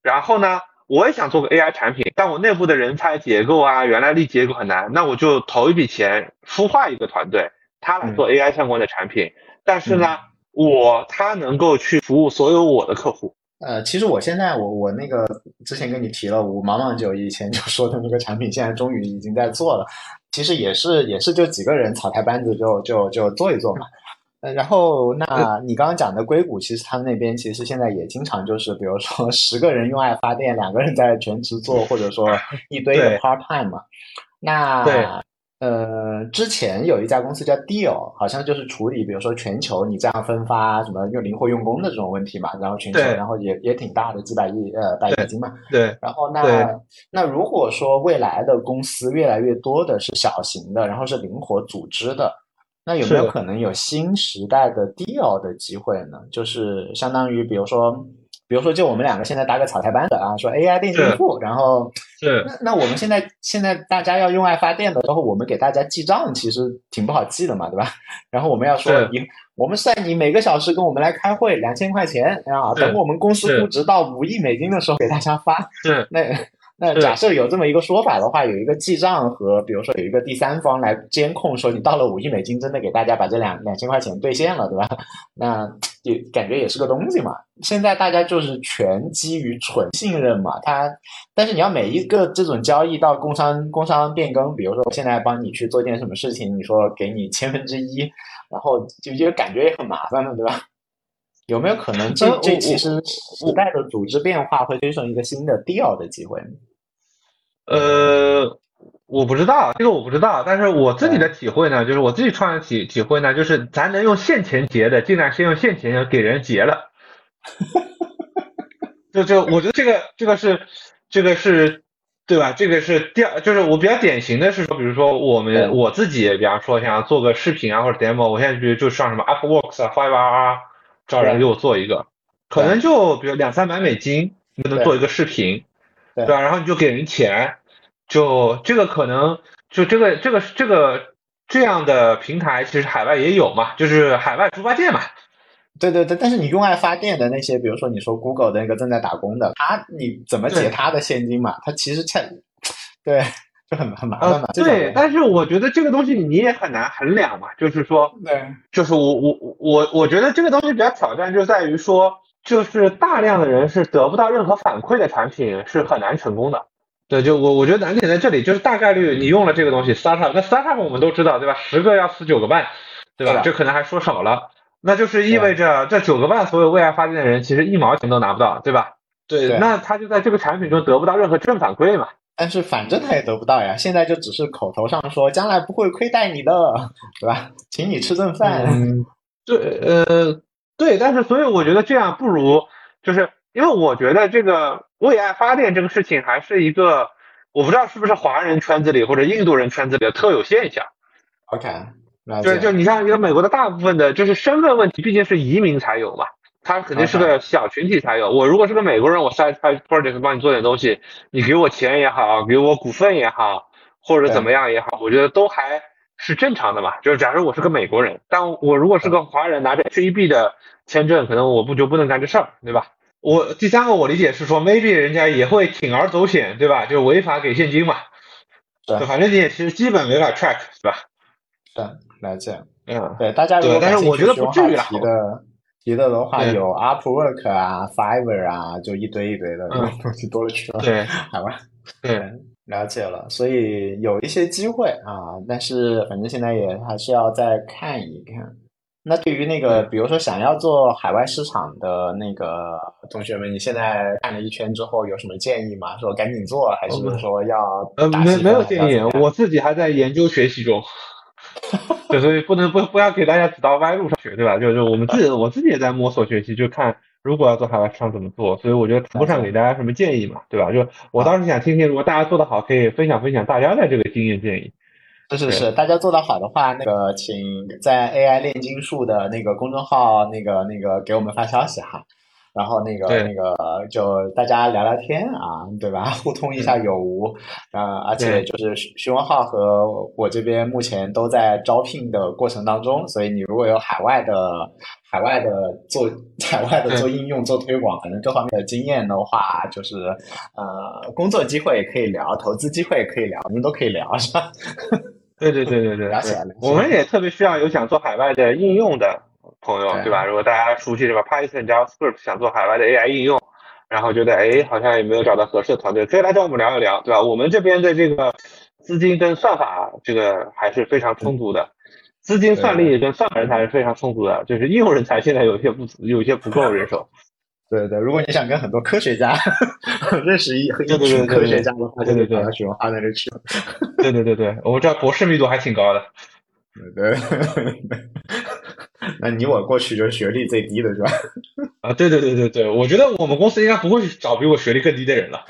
然后呢，我也想做个 AI 产品，但我内部的人才结构啊，原来力结构很难，那我就投一笔钱孵化一个团队，他来做 AI 相关的产品。但是呢，我他能够去服务所有我的客户。呃，其实我现在我我那个之前跟你提了，我茫茫久以前就说的那个产品，现在终于已经在做了。其实也是也是就几个人草台班子就就就做一做嘛。然后，那你刚刚讲的硅谷，其实他们那边其实现在也经常就是，比如说十个人用爱发电，两个人在全职做，或者说一堆的 part time 嘛。那呃，之前有一家公司叫 Deal，好像就是处理，比如说全球你这样分发什么用灵活用工的这种问题嘛。然后全球，然后也也挺大的，几百亿呃百亿美金嘛。对。然后那那如果说未来的公司越来越多的是小型的，然后是灵活组织的。那有没有可能有新时代的 deal 的机会呢？就是相当于，比如说，比如说，就我们两个现在搭个草台班子啊，说 AI 电竞库，然后是那那我们现在现在大家要用爱发电的时候，我们给大家记账，其实挺不好记的嘛，对吧？然后我们要说，你我们算你每个小时跟我们来开会两千块钱啊，等我们公司估值到五亿美金的时候给大家发，是那。那假设有这么一个说法的话，有一个记账和比如说有一个第三方来监控，说你到了五亿美金，真的给大家把这两两千块钱兑现了，对吧？那也感觉也是个东西嘛。现在大家就是全基于纯信任嘛。它，但是你要每一个这种交易到工商工商变更，比如说我现在帮你去做件什么事情，你说给你千分之一，然后就就感觉也很麻烦了，对吧？有没有可能这这其实时代的组织变化会推送一个新的 deal 的机会？呃，我不知道这个我不知道，但是我自己的体会呢，就是我自己创业体体会呢，就是咱能用现钱结的，尽量先用现钱给人结了。就就我觉得这个这个是这个是对吧？这个是第二，就是我比较典型的是说，比如说我们我自己，比方说想要做个视频啊或者 demo，我现在就就上什么 Upworks 啊、Fiverr。找人给我做一个，可能就比如两三百美金，你能做一个视频，对吧？然后你就给人钱，就这个可能就这个这个这个这样的平台，其实海外也有嘛，就是海外猪八戒嘛。对对对，但是你用爱发电的那些，比如说你说 Google 的那个正在打工的，他你怎么结他的现金嘛？他其实欠，对就。很很麻烦嘛，对，但是我觉得这个东西你也很难衡量嘛，就是说，对，就是我我我我觉得这个东西比较挑战，就在于说，就是大量的人是得不到任何反馈的产品是很难成功的。对，就我我觉得难点在这里，就是大概率你用了这个东西，startup，那 startup 我们都知道，对吧？十个要死九个半，对吧？这可能还说少了，那就是意味着这九个半所有为爱发电的人其实一毛钱都拿不到，对吧？对，那他就在这个产品中得不到任何正反馈嘛。但是反正他也得不到呀，现在就只是口头上说将来不会亏待你的，对吧？请你吃顿饭。嗯，对，呃，对，但是所以我觉得这样不如，就是因为我觉得这个为爱发电这个事情还是一个，我不知道是不是华人圈子里或者印度人圈子里的特有现象。OK，对就你像一个美国的大部分的，就是身份问题毕竟是移民才有嘛。他肯定是个小群体才有。我如果是个美国人，我 side project 帮你做点东西，你给我钱也好，给我股份也好，或者怎么样也好，我觉得都还是正常的嘛。就是假如我是个美国人，但我如果是个华人，拿着 H1B 的签证，可能我不就不能干这事儿，对吧？我第三个我理解是说，maybe 人家也会铤而走险，对吧？就违法给现金嘛。对，反正你也其实基本没法 track，是吧？对，了解。嗯，对，大家如果但是我觉得不至于啦提的提的的话，有 Upwork 啊，Fiverr 啊，就一堆一堆的东西多了去了。对，好吧。对，了解了。所以有一些机会啊，但是反正现在也还是要再看一看。那对于那个，比如说想要做海外市场的那个同学们，你现在看了一圈之后有什么建议吗？说赶紧做，还是说要？呃，没没有建议，我自己还在研究学习中。对，所以不能不不要给大家指到歪路上去，对吧？就是我们自己，我自己也在摸索学习，就看如果要做海外市场怎么做。所以我觉得谈不上给大家什么建议嘛，对吧？就我当时想听听，如果大家做的好，可以分享分享大家的这个经验建议。是是是，大家做的好的话，那个请在 AI 炼金术的那个公众号那个那个给我们发消息哈，然后那个那个就大家聊聊天啊，对吧？互通一下有无啊，而且就是徐文浩和我这边目前都在招聘的过程当中，所以你如果有海外的海外的做 海外的做应用做推广，反正各方面的经验的话，就是呃工作机会也可以聊，投资机会也可以聊，你们都可以聊，是吧？对对对对对，了。我们也特别需要有想做海外的应用的朋友，对吧？如果大家熟悉这个 Python、JavaScript，想做海外的 AI 应用，然后觉得哎好像也没有找到合适的团队，可以来找我们聊一聊，对吧？我们这边的这个资金跟算法这个还是非常充足的，资金算力跟算法人才是非常充足的，就是应用人才现在有些不足有些不够人手。对对，如果你想跟很多科学家 认识一一群科学家的话，就得跑到许文浩那里去。对对对对，我们这博士密度还挺高的。对，那你我过去就是学历最低的是吧？啊，对对对对对，我觉得我们公司应该不会找比我学历更低的人了。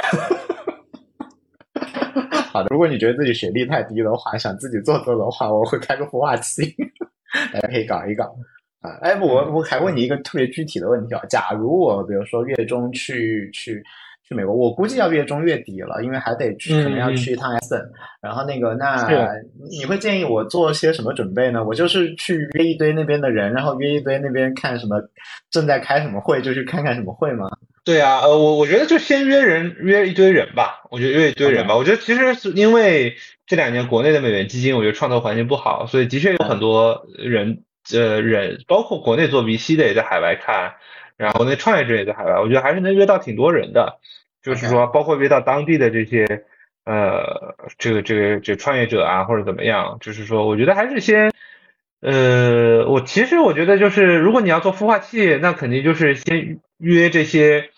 好的，如果你觉得自己学历太低的话，想自己做做的话，我会开个孵化器，大家可以搞一搞。啊，哎，我我还问你一个特别具体的问题啊，假如我比如说月中去去去美国，我估计要月中月底了，因为还得去，可能要去一趟 S，然后那个那你会建议我做些什么准备呢？我就是去约一堆那边的人，然后约一堆那边看什么正在开什么会，就去看看什么会吗？对啊，呃，我我觉得就先约人约一堆人吧，我觉得约一堆人吧。我觉得其实是因为这两年国内的美元基金，我觉得创投环境不好，所以的确有很多人。呃，人包括国内做 VC 的也在海外看，然后那创业者也在海外，我觉得还是能约到挺多人的。就是说，包括约到当地的这些呃，这个这个这创业者啊，或者怎么样，就是说，我觉得还是先呃，我其实我觉得就是，如果你要做孵化器，那肯定就是先约这些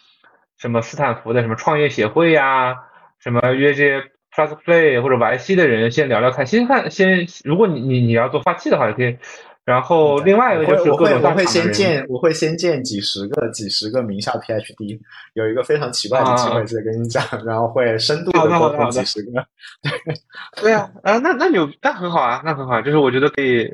什么斯坦福的什么创业协会呀，什么约这些 Plus Play 或者 YC 的人先聊聊看，先看先，如果你你你要做孵化器的话，也可以。然后另外一个就是我会我会先建我会先建几十个几十个名校 PhD，有一个非常奇怪的机会是跟你讲，然后会深度的沟通几十个。对 啊，啊那那有那很好啊，那很好，就是我觉得可以，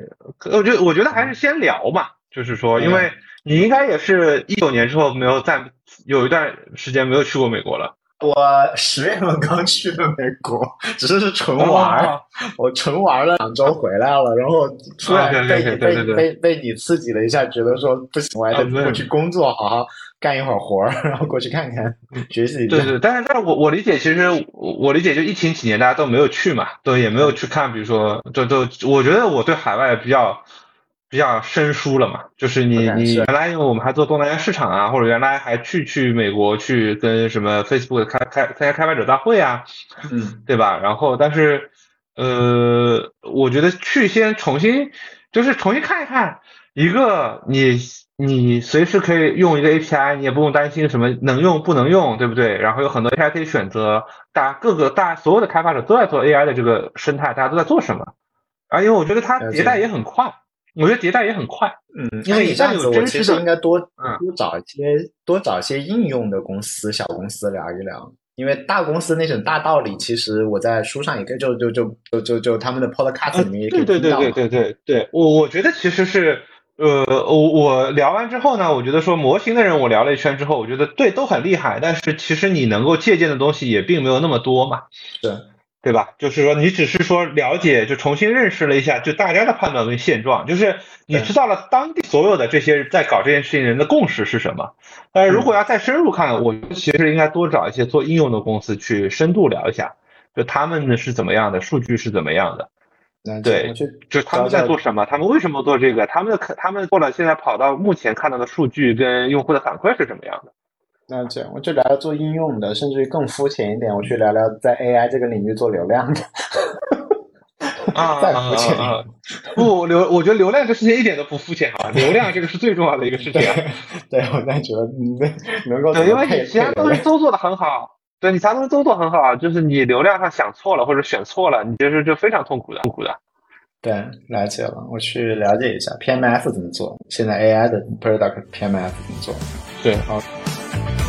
我觉得我觉得还是先聊嘛，就是说，因为你应该也是一九年之后没有再有一段时间没有去过美国了。我十月份刚去的美国，只是是纯玩儿我纯玩了两周回来了，然后出来被你被被被你刺激了一下，觉得说不行，我还得过去工作，好好干一会儿活儿，然后过去看看学习一下。对对，但是但是我我理解，其实我我理解，就疫情几年大家都没有去嘛，对也没有去看，比如说，就就，我觉得我对海外比较。比较生疏了嘛，就是你你原来因为我们还做东南亚市场啊，或者原来还去去美国去跟什么 Facebook 开开参加开发者大会啊，嗯，对吧？然后但是呃，我觉得去先重新就是重新看一看，一个你你随时可以用一个 API，你也不用担心什么能用不能用，对不对？然后有很多 API 可以选择，大家各个大所有的开发者都在做 AI 的这个生态，大家都在做什么？啊，因为我觉得它迭代也很快。我觉得迭代也很快，嗯，因为这样子，我其实应该多多找一些多找一些应用的公司、小公司聊一聊，因为大公司那种大道理，其实我在书上也可以，就就就就就就他们的 podcast 里面也可以听到。对对对对对对对，我我觉得其实是呃，我我聊完之后呢，我觉得说模型的人我聊了一圈之后，我觉得对都很厉害，但是其实你能够借鉴的东西也并没有那么多嘛，对对吧？就是说你只是说了解，就重新认识了一下，就大家的判断跟现状，就是你知道了当地所有的这些在搞这件事情人的共识是什么。但是如果要再深入看，我其实应该多找一些做应用的公司去深度聊一下，就他们呢是怎么样的，数据是怎么样的。对，就是他们在做什么？他们为什么做这个？他们的他们做了，现在跑到目前看到的数据跟用户的反馈是什么样的？那这样，我就聊聊做应用的，甚至于更肤浅一点，我去聊聊在 AI 这个领域做流量的。啊，再肤浅不流，我觉得流量这事情一点都不肤浅啊！流量这个是最重要的一个事情。对，我在觉得你能够对，因为你其他东西都做的很好。对你啥东西都做很好，就是你流量上想错了或者选错了，你就是就非常痛苦的，痛苦的。对，了解了，我去了解一下 PMF 怎么做，现在 AI 的 product PMF 怎么做？对，好。Thank you.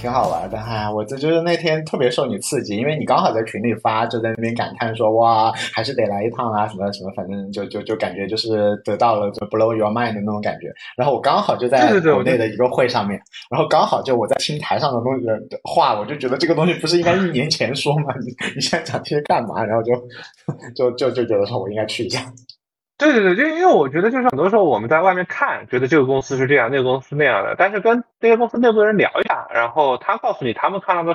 挺好玩的哈，我这就是那天特别受你刺激，因为你刚好在群里发，就在那边感叹说哇，还是得来一趟啊，什么什么，反正就就就感觉就是得到了就 blow your mind 的那种感觉。然后我刚好就在国内的一个会上面，然后刚好就我在听台上的东西话，我就觉得这个东西不是应该一年前说吗？你你现在讲这些干嘛？然后就就就就觉得说我应该去一下。对对对，就因为我觉得就是很多时候我们在外面看，觉得这个公司是这样，那个公司那样的，但是跟这些公司内部人聊一下，然后他告诉你他们看到的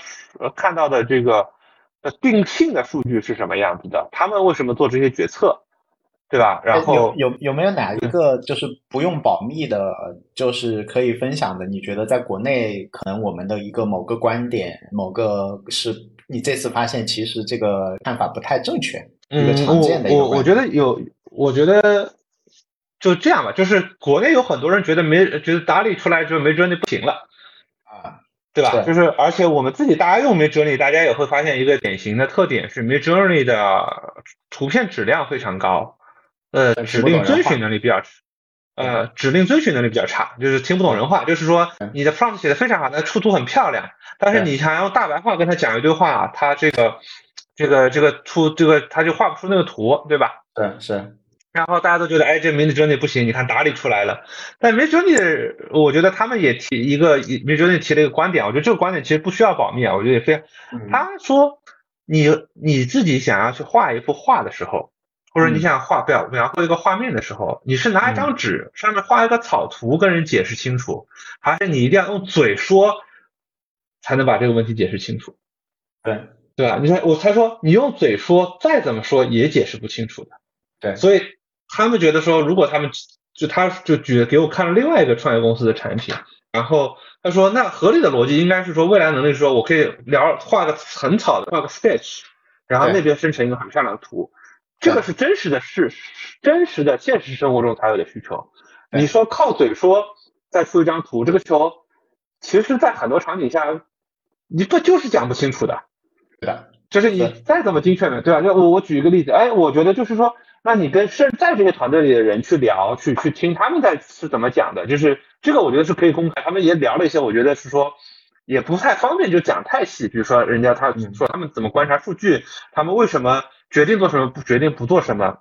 看到的这个定性的数据是什么样子的，他们为什么做这些决策，对吧？然后有有没有哪一个就是不用保密的，就是可以分享的？你觉得在国内可能我们的一个某个观点，某个是你这次发现其实这个看法不太正确，一个常见的一个，我我觉得有。我觉得就这样吧，就是国内有很多人觉得没觉得打理出来之后没哲理不行了啊，对吧？就是而且我们自己大家用没哲理，大家也会发现一个典型的特点是没哲理的图片质量非常高，呃，指令遵循能力比较，呃，指令遵循能力比较差，就是听不懂人话。就是说你的 prompt 写的非常好，那出图很漂亮，但是你想用大白话跟他讲一堆话，他这个这个这个出这个他就画不出那个图，对吧？对，是。然后大家都觉得，哎，这 Mid Journey 不行，你看打理出来了。但 Mid Journey，我觉得他们也提一个，Mid Journey 提了一个观点，我觉得这个观点其实不需要保密啊，我觉得也非常。他说，你你自己想要去画一幅画的时候，或者你想画表描绘一个画面的时候，你是拿一张纸上面画一个草图跟人解释清楚，还是你一定要用嘴说才能把这个问题解释清楚？对对吧？你看，我才说，你用嘴说，再怎么说也解释不清楚的。对，所以。他们觉得说，如果他们就他就举给我看了另外一个创业公司的产品，然后他说，那合理的逻辑应该是说，未来能力说我可以聊画个很草的画个 sketch，然后那边生成一个很漂亮的图，这个是真实的事真实的现实生活中才有的需求。你说靠嘴说再出一张图，这个球其实，在很多场景下，你不就是讲不清楚的，对的，就是你再怎么精确的，对吧？就我我举一个例子，哎，我觉得就是说。那你跟现在这些团队里的人去聊，去去听他们在是怎么讲的，就是这个我觉得是可以公开。他们也聊了一些，我觉得是说也不太方便就讲太细。比如说人家他说他们怎么观察数据，他们为什么决定做什么，不决定不做什么。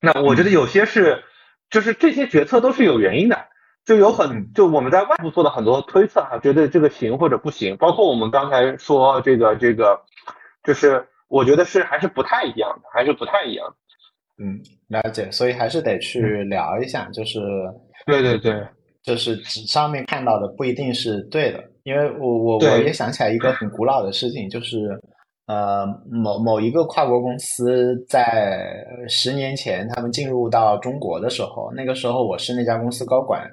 那我觉得有些是就是这些决策都是有原因的，就有很就我们在外部做的很多推测哈，觉得这个行或者不行。包括我们刚才说这个这个，就是我觉得是还是不太一样的，还是不太一样。嗯，了解，所以还是得去聊一下，就是，对对对，就是纸上面看到的不一定是对的，因为我我我也想起来一个很古老的事情，就是呃某某一个跨国公司在十年前他们进入到中国的时候，那个时候我是那家公司高管，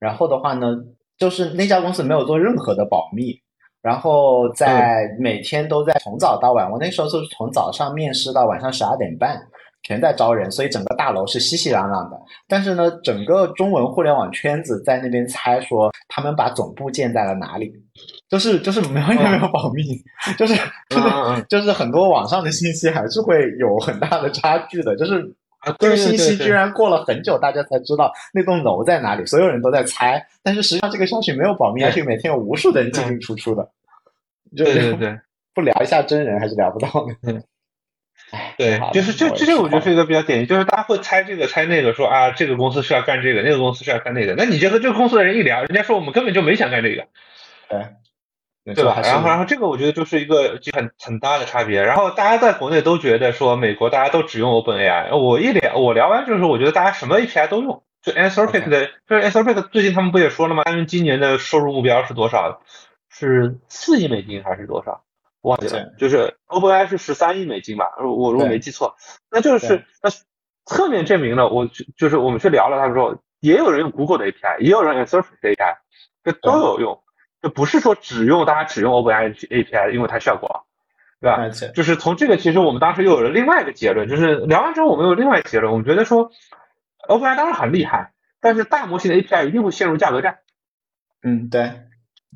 然后的话呢，就是那家公司没有做任何的保密，然后在每天都在从早到晚，我那时候就是从早上面试到晚上十二点半。全在招人，所以整个大楼是熙熙攘攘的。但是呢，整个中文互联网圈子在那边猜说，他们把总部建在了哪里，就是就是没有没有保密，就是就是就是很多网上的信息还是会有很大的差距的。就是这个信息居然过了很久，大家才知道那栋楼在哪里，所有人都在猜。但是实际上这个消息没有保密，而且每天有无数的人进进出出的。就对对对，不聊一下真人还是聊不到的。嗯，对，就是这这个我觉得是一个比较典型，就是大家会猜这个猜那个，说啊这个公司是要干这个，那个公司是要干那个。那你就和这个公司的人一聊，人家说我们根本就没想干这个，对，对吧？然后然后这个我觉得就是一个很很大的差别。然后大家在国内都觉得说美国大家都只用 OpenAI，我一聊我聊完就是，我觉得大家什么 API 都用。就 Anthropic 的，就是 Anthropic 最近他们不也说了吗？他们今年的收入目标是多少？是四亿美金还是多少？忘记了。就是 OpenAI 是十三亿美金吧？我如果没记错，那就是那侧面证明了，我就是我们去聊了，他们说也有人用 Google 的 API，也有人 Anthropic 的 API，这都有用，就不是说只用大家只用 OpenAI API，因为它效果，对吧？就是从这个，其实我们当时又有了另外一个结论，就是聊完之后我们有另外一个结论，我们觉得说。OpenAI 当然很厉害，但是大模型的 API 一定会陷入价格战。嗯，对，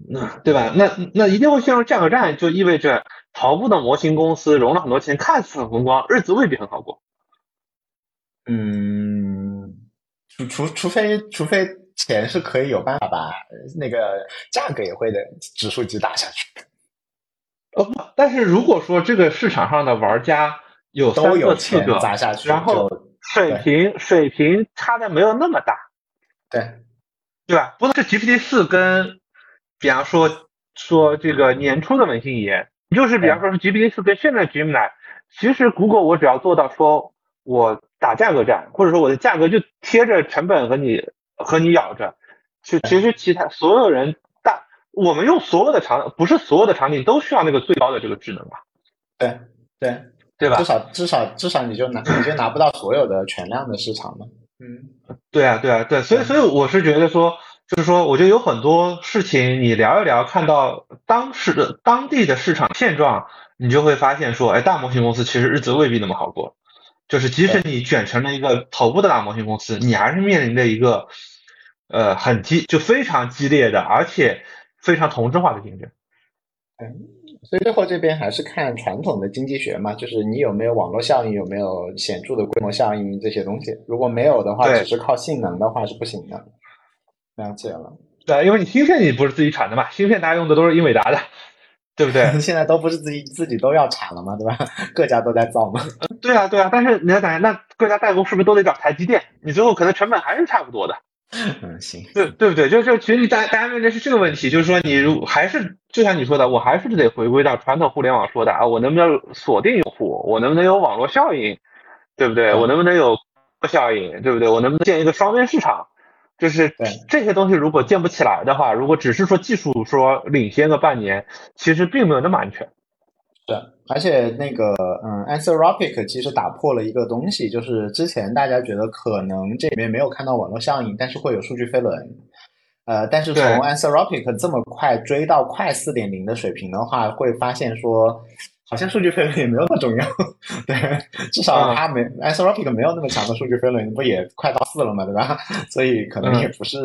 那对吧？那那一定会陷入价格战，就意味着头部的模型公司融了很多钱，看似很风光，日子未必很好过。嗯，除除除非除非钱是可以有办法把那个价格也会的指数级打下去。哦，但是如果说这个市场上的玩家有三个四个砸下去，然后。水平水平差的没有那么大，对对吧？不能是 GPT 四跟，比方说说这个年初的文心一言，就是比方说是 GPT 四跟现在 Gemini，其实 Google 我只要做到说我打价格战，或者说我的价格就贴着成本和你和你咬着，其其实其他所有人大我们用所有的场不是所有的场景都需要那个最高的这个智能吧？对对。对吧？至少至少至少你就拿你就拿不到所有的全量的市场嘛。嗯，对啊对啊对，所以所以我是觉得说，就是说，我觉得有很多事情你聊一聊，看到当时的当地的市场现状，你就会发现说，哎，大模型公司其实日子未必那么好过。就是即使你卷成了一个头部的大模型公司，你还是面临着一个呃很激就非常激烈的，而且非常同质化的竞争。嗯。所以最后这边还是看传统的经济学嘛，就是你有没有网络效应，有没有显著的规模效应这些东西。如果没有的话，只是靠性能的话是不行的。了解了。对，因为你芯片你不是自己产的嘛，芯片大家用的都是英伟达的，对不对？现在都不是自己自己都要产了嘛，对吧？各家都在造嘛。对啊，对啊，但是你要想，那各家代工是不是都得找台积电？你最后可能成本还是差不多的。嗯，行，对对不对？就就其实大大家问的是这个问题，就是说你如还是就像你说的，我还是得回归到传统互联网说的啊，我能不能锁定用户？我能不能有网络效应？对不对？我能不能有效应？对不对？我能不能建一个双边市场？就是这些东西如果建不起来的话，如果只是说技术说领先个半年，其实并没有那么安全。对，而且那个，嗯，Anthropic 其实打破了一个东西，就是之前大家觉得可能这里面没有看到网络效应，但是会有数据飞轮。呃，但是从 Anthropic 这么快追到快四点零的水平的话，会发现说，好像数据飞轮也没有那么重要。对，至少它没 Anthropic 没有那么强的数据飞轮，不也快到四了嘛，对吧？所以可能也不是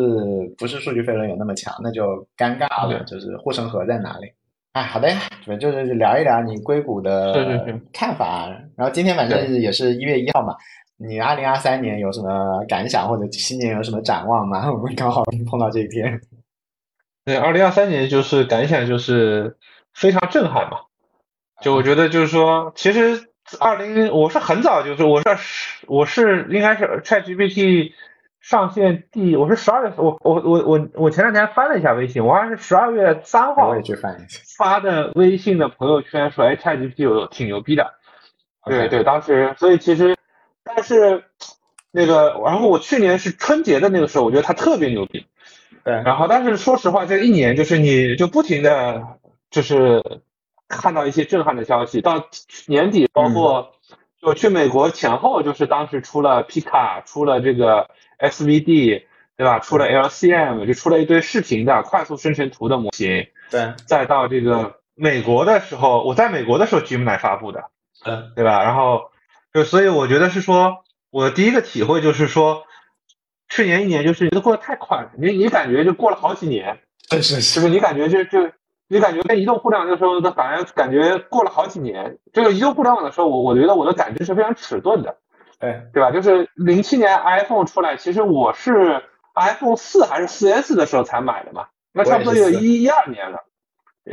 不是数据飞轮有那么强，那就尴尬了，就是护城河在哪里？哎，好的呀，就是聊一聊你硅谷的看法。然后今天反正也是一月一号嘛，你二零二三年有什么感想或者新年有什么展望吗？我们刚好碰到这一天。对，二零二三年就是感想就是非常震撼嘛。就我觉得就是说，其实二零我是很早就是我是我是应该是 ChatGPT。上线第我是十二月，我我我我我前两天翻了一下微信，我好像是十二月三号我也去翻一下发的微信的朋友圈说，哎，ChatGPT 有挺牛逼的，对对，当时所以其实，但是那个，然后我去年是春节的那个时候，我觉得它特别牛逼，对，然后但是说实话，这一年就是你就不停的就是看到一些震撼的消息，到年底包括就去美国前后，就是当时出了皮卡，出了这个。SVD 对吧？出了 LCM，就出了一堆视频的快速生成图的模型。对。再到这个美国的时候，我在美国的时候，Gemini 发布的。嗯。对吧？然后就所以我觉得是说，我第一个体会就是说，去年一年就是觉得过得太快了，你你感觉就过了好几年。是是是。不是你感觉就就你感觉跟移动互联网的时候，反而感觉过了好几年。这个移动互联网的时候，我我觉得我的感知是非常迟钝的。对对吧？就是零七年 iPhone 出来，其实我是 iPhone 四还是四 S 的时候才买的嘛，那差不多有一一二年了。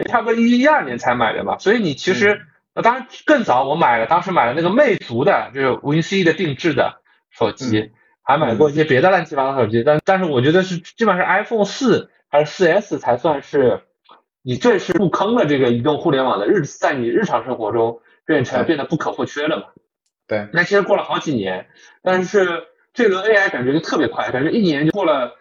差不多一一二年才买的嘛，所以你其实，当然更早我买了，当时买了那个魅族的，就是 Win C 的定制的手机，还买过一些别的乱七八糟手机，但但是我觉得是基本上是 iPhone 四还是四 S 才算是你正式入坑了这个移动互联网的日，在你日常生活中变成变得不可或缺了嘛。对，那其实过了好几年，但是这轮 AI 感觉就特别快，感觉一年就过了。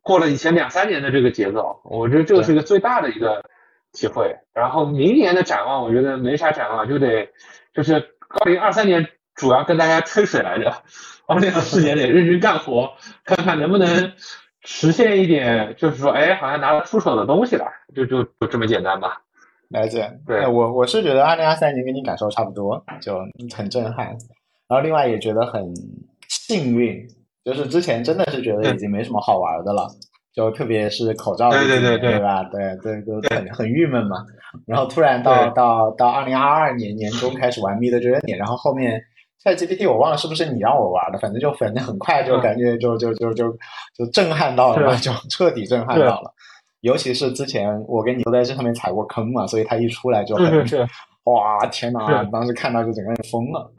过了以前两三年的这个节奏，我觉得这个是一个最大的一个体会。然后明年的展望，我觉得没啥展望，就得就是二零二三年主要跟大家吹水来着，二零二四年得认真干活，看看能不能实现一点，就是说，哎，好像拿得出手的东西了，就就就这么简单吧。了解，对我我是觉得二零二三年跟你感受差不多，就很震撼。然后另外也觉得很幸运。就是之前真的是觉得已经没什么好玩的了，就特别是口罩对对对对吧？对对就很很郁闷嘛。然后突然到到到二零二二年年中开始玩 Mid Journey，然后后面 ChatGPT 我忘了是不是你让我玩的，反正就反正很快就感觉就就就就就震撼到了，就彻底震撼到了。尤其是之前我跟你都在这上面踩过坑嘛，所以它一出来就很 哇天哪！当时看到就整个人疯了，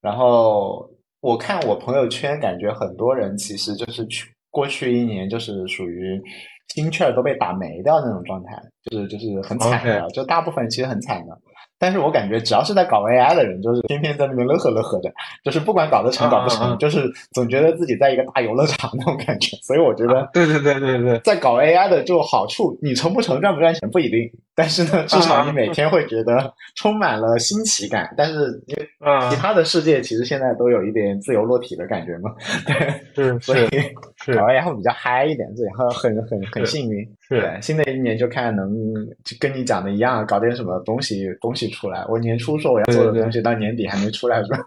然后。我看我朋友圈，感觉很多人其实就是去过去一年就是属于心气儿都被打没掉那种状态，就是就是很惨的，就大部分其实很惨的。但是我感觉只要是在搞 AI 的人，就是天天在那边乐呵乐呵的，就是不管搞得成搞不成，就是总觉得自己在一个大游乐场那种感觉。所以我觉得，对对对对对，在搞 AI 的就好处，你成不成赚不赚钱不一定，但是呢，至少你每天会觉得充满了新奇感。但是，其他的世界其实现在都有一点自由落体的感觉嘛。对，是，所以搞 AI 会比较嗨一点，然后很很很幸运。是，新的一年就看能跟你讲的一样，搞点什么东西东西出来。我年初说我要做的东西，到年底还没出来，是吧？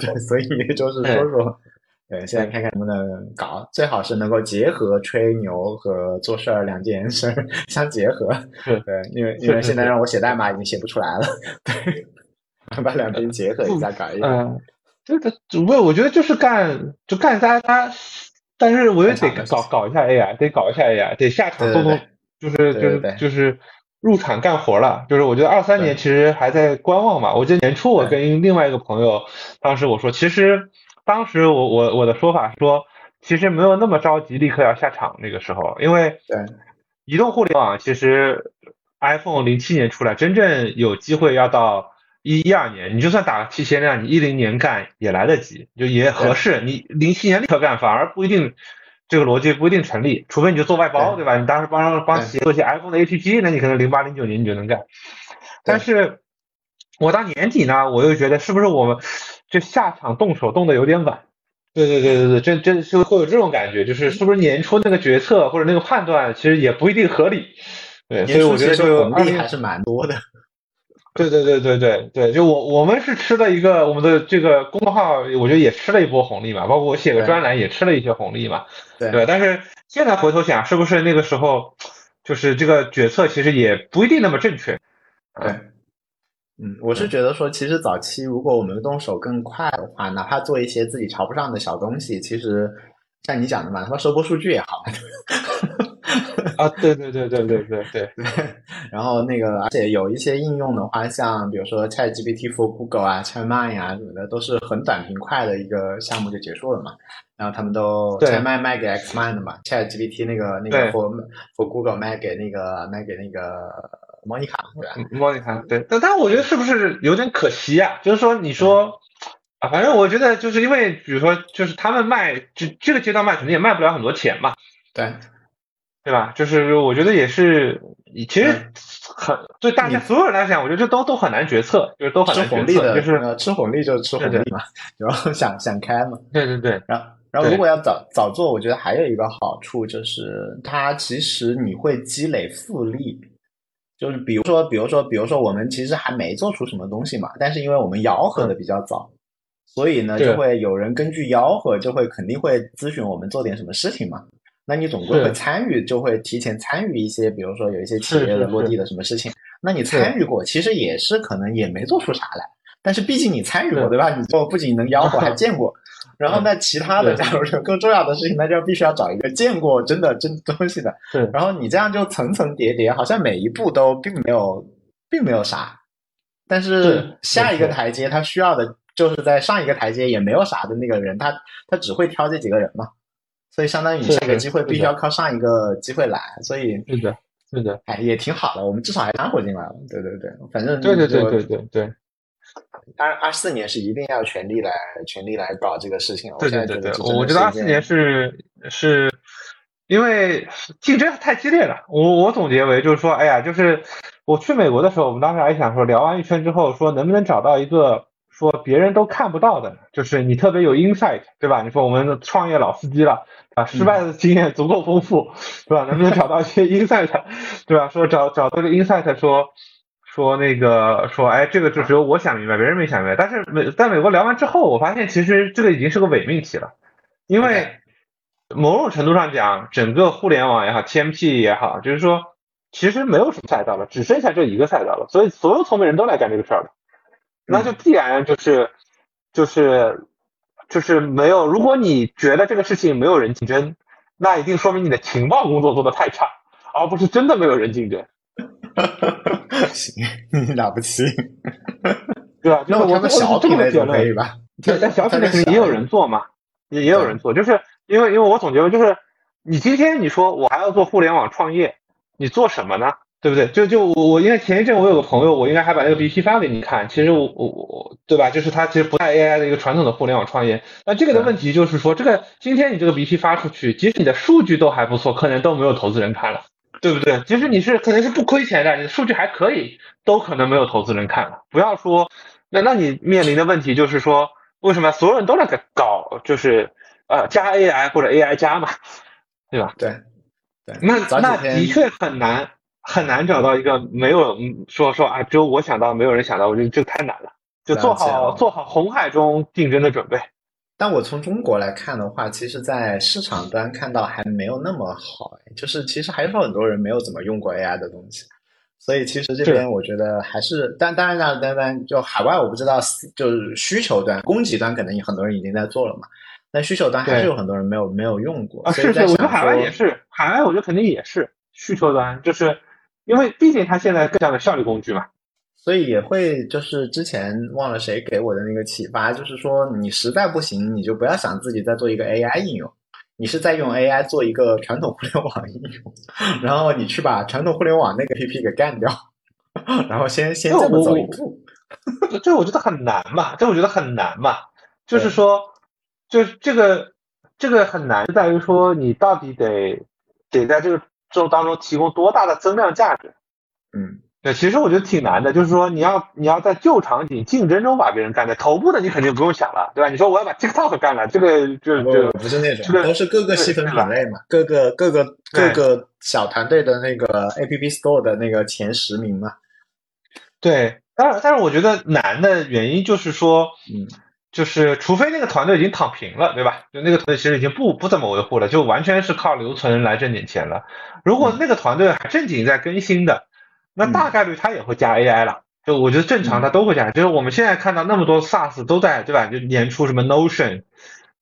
对，所以就是说说，对，现在看看能不能搞，最好是能够结合吹牛和做事儿两件事相结合。对，因为因为现在让我写代码已经写不出来了，对，把两边结合一下搞一下。嗯，这个主播我觉得就是干就干大家。但是我又得搞搞一下 AI，得搞一下 AI，得下场动动，就是就是就是入场干活了。就是我觉得二三年其实还在观望嘛。我记得年初我跟另外一个朋友，当时我说，其实当时我我我的说法说，其实没有那么着急立刻要下场那个时候，因为移动互联网其实 iPhone 零七年出来，真正有机会要到。一一二年，你就算打个提前量，你一零年干也来得及，就也合适。你零七年立刻干，反而不一定，这个逻辑不一定成立。除非你就做外包，对吧？你当时帮帮企业做一些 iPhone 的 APP，那你可能零八零九年你就能干。但是，我到年底呢，我又觉得是不是我们就下场动手动的有点晚？对对对对对，这这是会有这种感觉，就是是不是年初那个决策或者那个判断其实也不一定合理。对，所以我觉得就红利还是蛮多的。对对对对对对，就我我们是吃了一个我们的这个公众号，我觉得也吃了一波红利嘛，包括我写个专栏也吃了一些红利嘛，对。但是现在回头想，是不是那个时候就是这个决策其实也不一定那么正确？对，嗯，我是觉得说，其实早期如果我们动手更快的话，哪怕做一些自己瞧不上的小东西，其实像你讲的嘛，他妈收播数据也好。啊，对对对对对对 对，然后那个，而且有一些应用的话，像比如说 ChatGPT for Google 啊、ChatMind 啊什么的，都是很短平快的一个项目就结束了嘛。然后他们都 ChatMind 卖给 Xmind 嘛，ChatGPT 那个那个 for for Google 卖给那个卖给那个莫妮卡，对吧？莫妮卡，对。但但我觉得是不是有点可惜啊？就是说，你说啊，反正我觉得就是因为，比如说，就是他们卖，就这个阶段卖，肯定也卖不了很多钱嘛。对。对吧？就是我觉得也是，其实很对大家所有人来讲，我觉得这都都很难决策，就是都很难决策，就是吃红利就吃红利嘛，然后想想开嘛。对对对。然后然后如果要早早做，我觉得还有一个好处就是，它其实你会积累复利，就是比如说比如说比如说我们其实还没做出什么东西嘛，但是因为我们吆喝的比较早，所以呢就会有人根据吆喝就会肯定会咨询我们做点什么事情嘛。那你总归会参与，就会提前参与一些，比如说有一些企业的落地的什么事情。那你参与过，其实也是可能也没做出啥来，但是毕竟你参与过，对。吧？你就不仅能吆喝，还见过，然后那其他的，假如说更重要的事情，那就必须要找一个见过真的真东西的。是，然后你这样就层层叠叠，好像每一步都并没有并没有啥，但是下一个台阶他需要的就是在上一个台阶也没有啥的那个人，他他只会挑这几个人嘛，所以相当于下一个机会必须要靠上一个机会来，所以是的，是的，哎，也挺好的，我们至少还掺和进来了，对对对，反正对对对对对对。二二四年是一定要全力来全力来搞这个事情。对对对对，我觉得二四年是是，因为竞争太激烈了。我我总结为就是说，哎呀，就是我去美国的时候，我们当时还想说，聊完一圈之后，说能不能找到一个说别人都看不到的，就是你特别有 insight，对吧？你说我们创业老司机了啊，失败的经验足够丰富，对吧？能不能找到一些 insight，对吧？说找找到个 insight，说。说那个说，哎，这个就只有我想明白，别人没想明白。但是美在美国聊完之后，我发现其实这个已经是个伪命题了，因为某种程度上讲，整个互联网也好，TMT 也好，就是说其实没有什么赛道了，只剩下这一个赛道了。所以所有聪明人都来干这个事儿了，那就必然就是就是就是没有。如果你觉得这个事情没有人竞争，那一定说明你的情报工作做的太差，而不是真的没有人竞争。行，你了不起，对吧？那我们小品类就可以吧？对，但小品类肯定也有人做嘛，也也有人做，就是因为因为我总结为就是，你今天你说我还要做互联网创业，你做什么呢？对不对？就就我我应该前一阵我有个朋友，我应该还把那个 BP 发给你看。其实我我我，对吧？就是他其实不太 AI 的一个传统的互联网创业。那这个的问题就是说，这个今天你这个 BP 发出去，即使你的数据都还不错，可能都没有投资人看了。对不对？即使你是可能是不亏钱的，你的数据还可以，都可能没有投资人看了。不要说，那那你面临的问题就是说，为什么所有人都在搞，就是呃加 AI 或者 AI 加嘛，对吧？对，对。那那的确很难很难找到一个没有说说啊，只有我想到，没有人想到，我觉得这太难了。就做好做好红海中竞争的准备。但我从中国来看的话，其实，在市场端看到还没有那么好，就是其实还是很多人没有怎么用过 AI 的东西，所以其实这边我觉得还是，但当然呢，单单就海外我不知道，就是需求端、供给端可能很多人已经在做了嘛，但需求端还是有很多人没有没有用过。啊，是是，我觉得海外也是，海外我觉得肯定也是需求端，就是因为毕竟它现在更像个效率工具嘛。所以也会就是之前忘了谁给我的那个启发，就是说你实在不行，你就不要想自己再做一个 AI 应用，你是在用 AI 做一个传统互联网应用，然后你去把传统互联网那个 APP 给干掉，然后先先这么走一步。这我觉得很难嘛，这我觉得很难嘛，就是说，就是这个这个很难在于说你到底得得在这个这种当中提供多大的增量价值，嗯。对，其实我觉得挺难的，就是说你要你要在旧场景竞争中把别人干掉，头部的你肯定不用想了，对吧？你说我要把 TikTok 干了，这个就就不是那种，都是各个细分品类嘛，各个各个各个小团队的那个 App Store 的那个前十名嘛。对，但是但是我觉得难的原因就是说，嗯，就是除非那个团队已经躺平了，对吧？就那个团队其实已经不不怎么维护了，就完全是靠留存来挣点钱了。如果那个团队还正经在更新的。那大概率他也会加 AI 了，就我觉得正常它都会加，就是我们现在看到那么多 SaaS 都在，对吧？就年初什么 Notion，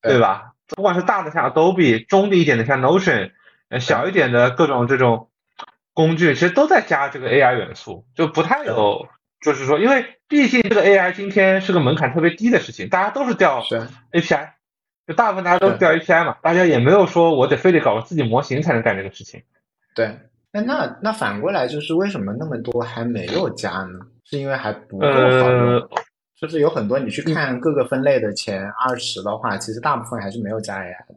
对吧？不管是大的像 Adobe，中的一点的像 Notion，呃，小一点的各种这种工具，其实都在加这个 AI 元素，就不太有，就是说，因为毕竟这个 AI 今天是个门槛特别低的事情，大家都是调 API，就大部分大家都调 API 嘛，大家也没有说我得非得搞个自己模型才能干这个事情，对。那那那反过来就是为什么那么多还没有加呢？是因为还不够好用？就是有很多你去看各个分类的前二十的话，其实大部分还是没有加 AI 的，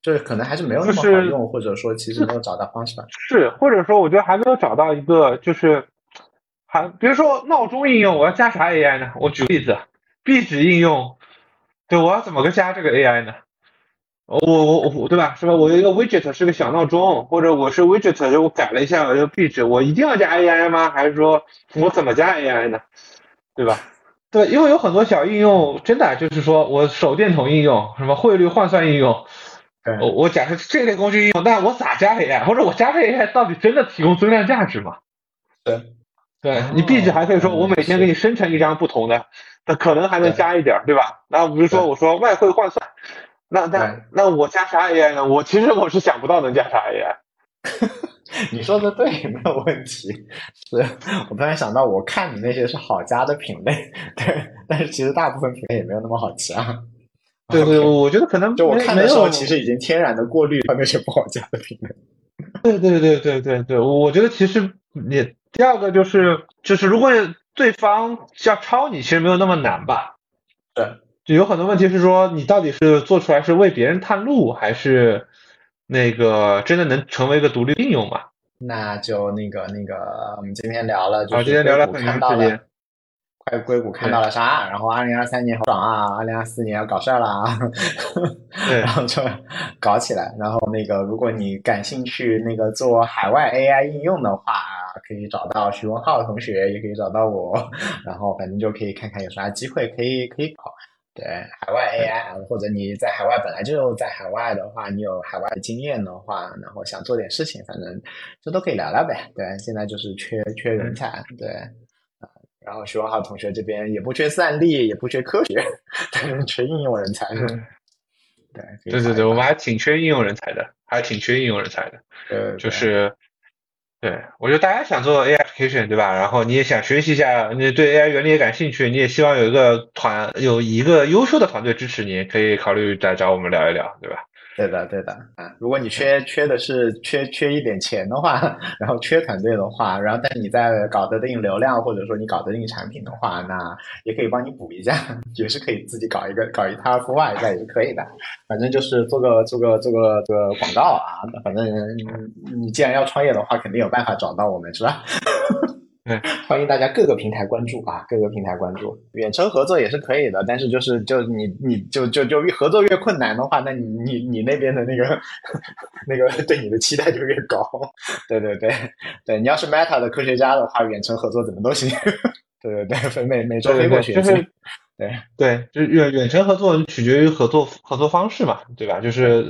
就是可能还是没有那么好用，或者说其实没有找到方式吧。是，或者说我觉得还没有找到一个就是还比如说闹钟应用，我要加啥 AI 呢？我举个例子，壁纸应用，对我要怎么个加这个 AI 呢？我我我对吧？是吧？我一个 widget 是个小闹钟，或者我是 widget，就我改了一下我这个壁纸，我一定要加 AI 吗？还是说我怎么加 AI 呢？对吧？对，因为有很多小应用，真的就是说我手电筒应用，什么汇率换算应用，我我假设这类工具应用，那我咋加 AI？或者我加这 AI 到底真的提供增量价值吗？对，对你壁纸还可以说，我每天给你生成一张不同的，那可能还能加一点，对吧？那比如说我说外汇换算，那那那我加啥 AI 呢？我其实我是想不到能加啥 AI。你说的对，没有问题。是我突然想到，我看你那些是好加的品类，对，但是其实大部分品类也没有那么好加。对对，我觉得可能就我看的时候，其实已经天然的过滤了那些不好加的品类。对对对对对对，我觉得其实你第二个就是就是，如果对方要抄你，其实没有那么难吧？对，就有很多问题是说，你到底是做出来是为别人探路，还是？那个真的能成为一个独立应用嘛？那就那个那个，我们今天聊了，就是今天聊了很长时间。快硅谷看到了啥？然后二零二三年好爽啊！二零二四年要搞事儿了，然后就搞起来。然后那个，如果你感兴趣那个做海外 AI 应用的话，可以找到徐文浩同学，也可以找到我。然后反正就可以看看有啥机会可以可以搞。对海外 AI，或者你在海外本来就在海外的话，你有海外的经验的话，然后想做点事情，反正这都可以聊聊呗。对，现在就是缺缺人才，对然后徐文浩同学这边也不缺算力，也不缺科学，但是缺应用人才。对对对对，我们还挺缺应用人才的，还挺缺应用人才的。呃，就是。对，我觉得大家想做 AI application，对吧？然后你也想学习一下，你对 AI 原理也感兴趣，你也希望有一个团，有一个优秀的团队支持你，可以考虑再找我们聊一聊，对吧？对的，对的啊！如果你缺缺的是缺缺一点钱的话，然后缺团队的话，然后但你在搞得定流量，或者说你搞得定产品的话，那也可以帮你补一下，也是可以自己搞一个搞一套孵化一下也是可以的。反正就是做个做个做个做个广告啊，反正你既然要创业的话，肯定有办法找到我们，是吧？对，欢迎大家各个平台关注啊，各个平台关注，远程合作也是可以的，但是就是就你你就就就越合作越困难的话，那你你你那边的那个 那个对你的期待就越高。对对对对，你要是 Meta 的科学家的话，远程合作怎么都行。对对对，每每周飞过去。就是对对，就远远程合作取决于合作合作方式嘛，对吧？就是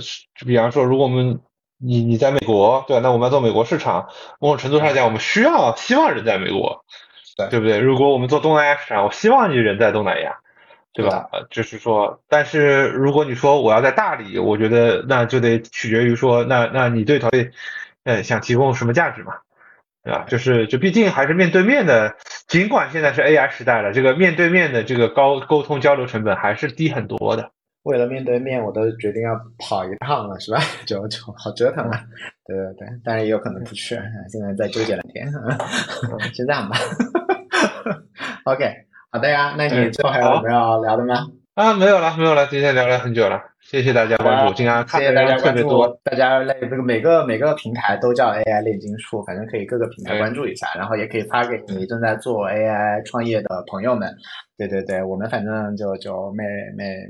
比方说，如果我们你你在美国，对吧？那我们要做美国市场，某种程度上讲，我们需要希望人在美国，对对不对？如果我们做东南亚市场，我希望你人在东南亚，对吧？呃，就是说，但是如果你说我要在大理，我觉得那就得取决于说，那那你对团队，呃，想提供什么价值嘛，对吧？就是就毕竟还是面对面的，尽管现在是 AI 时代了，这个面对面的这个高沟通交流成本还是低很多的。为了面对面，我都决定要跑一趟了，是吧？就就好折腾啊！对对对，当然也有可能不去，现在在纠结两天，先这样吧。OK，好的呀，那你最后还有什么要聊的吗？啊，没有了，没有了，今天聊了很久了。谢谢大家关注，经常看大家关注，大家类这个每个每个平台都叫 AI 炼金术，反正可以各个平台关注一下，然后也可以发给你正在做 AI 创业的朋友们。对对对，我们反正就就每每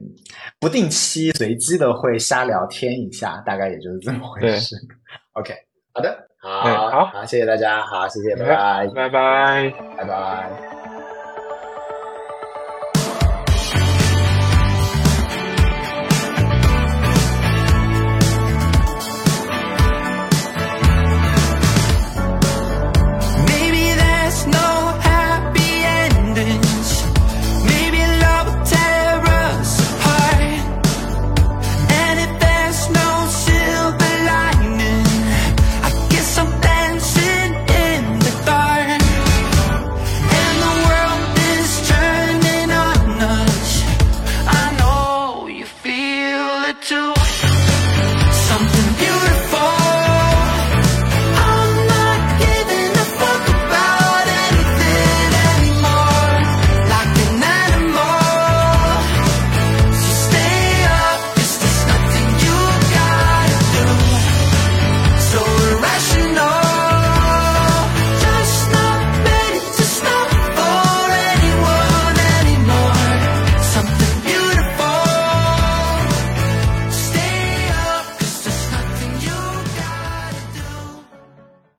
不定期随机的会瞎聊天一下，大概也就是这么回事。OK，好的，好，好，好，谢谢大家，好，谢谢，拜拜，拜拜，拜拜。just know.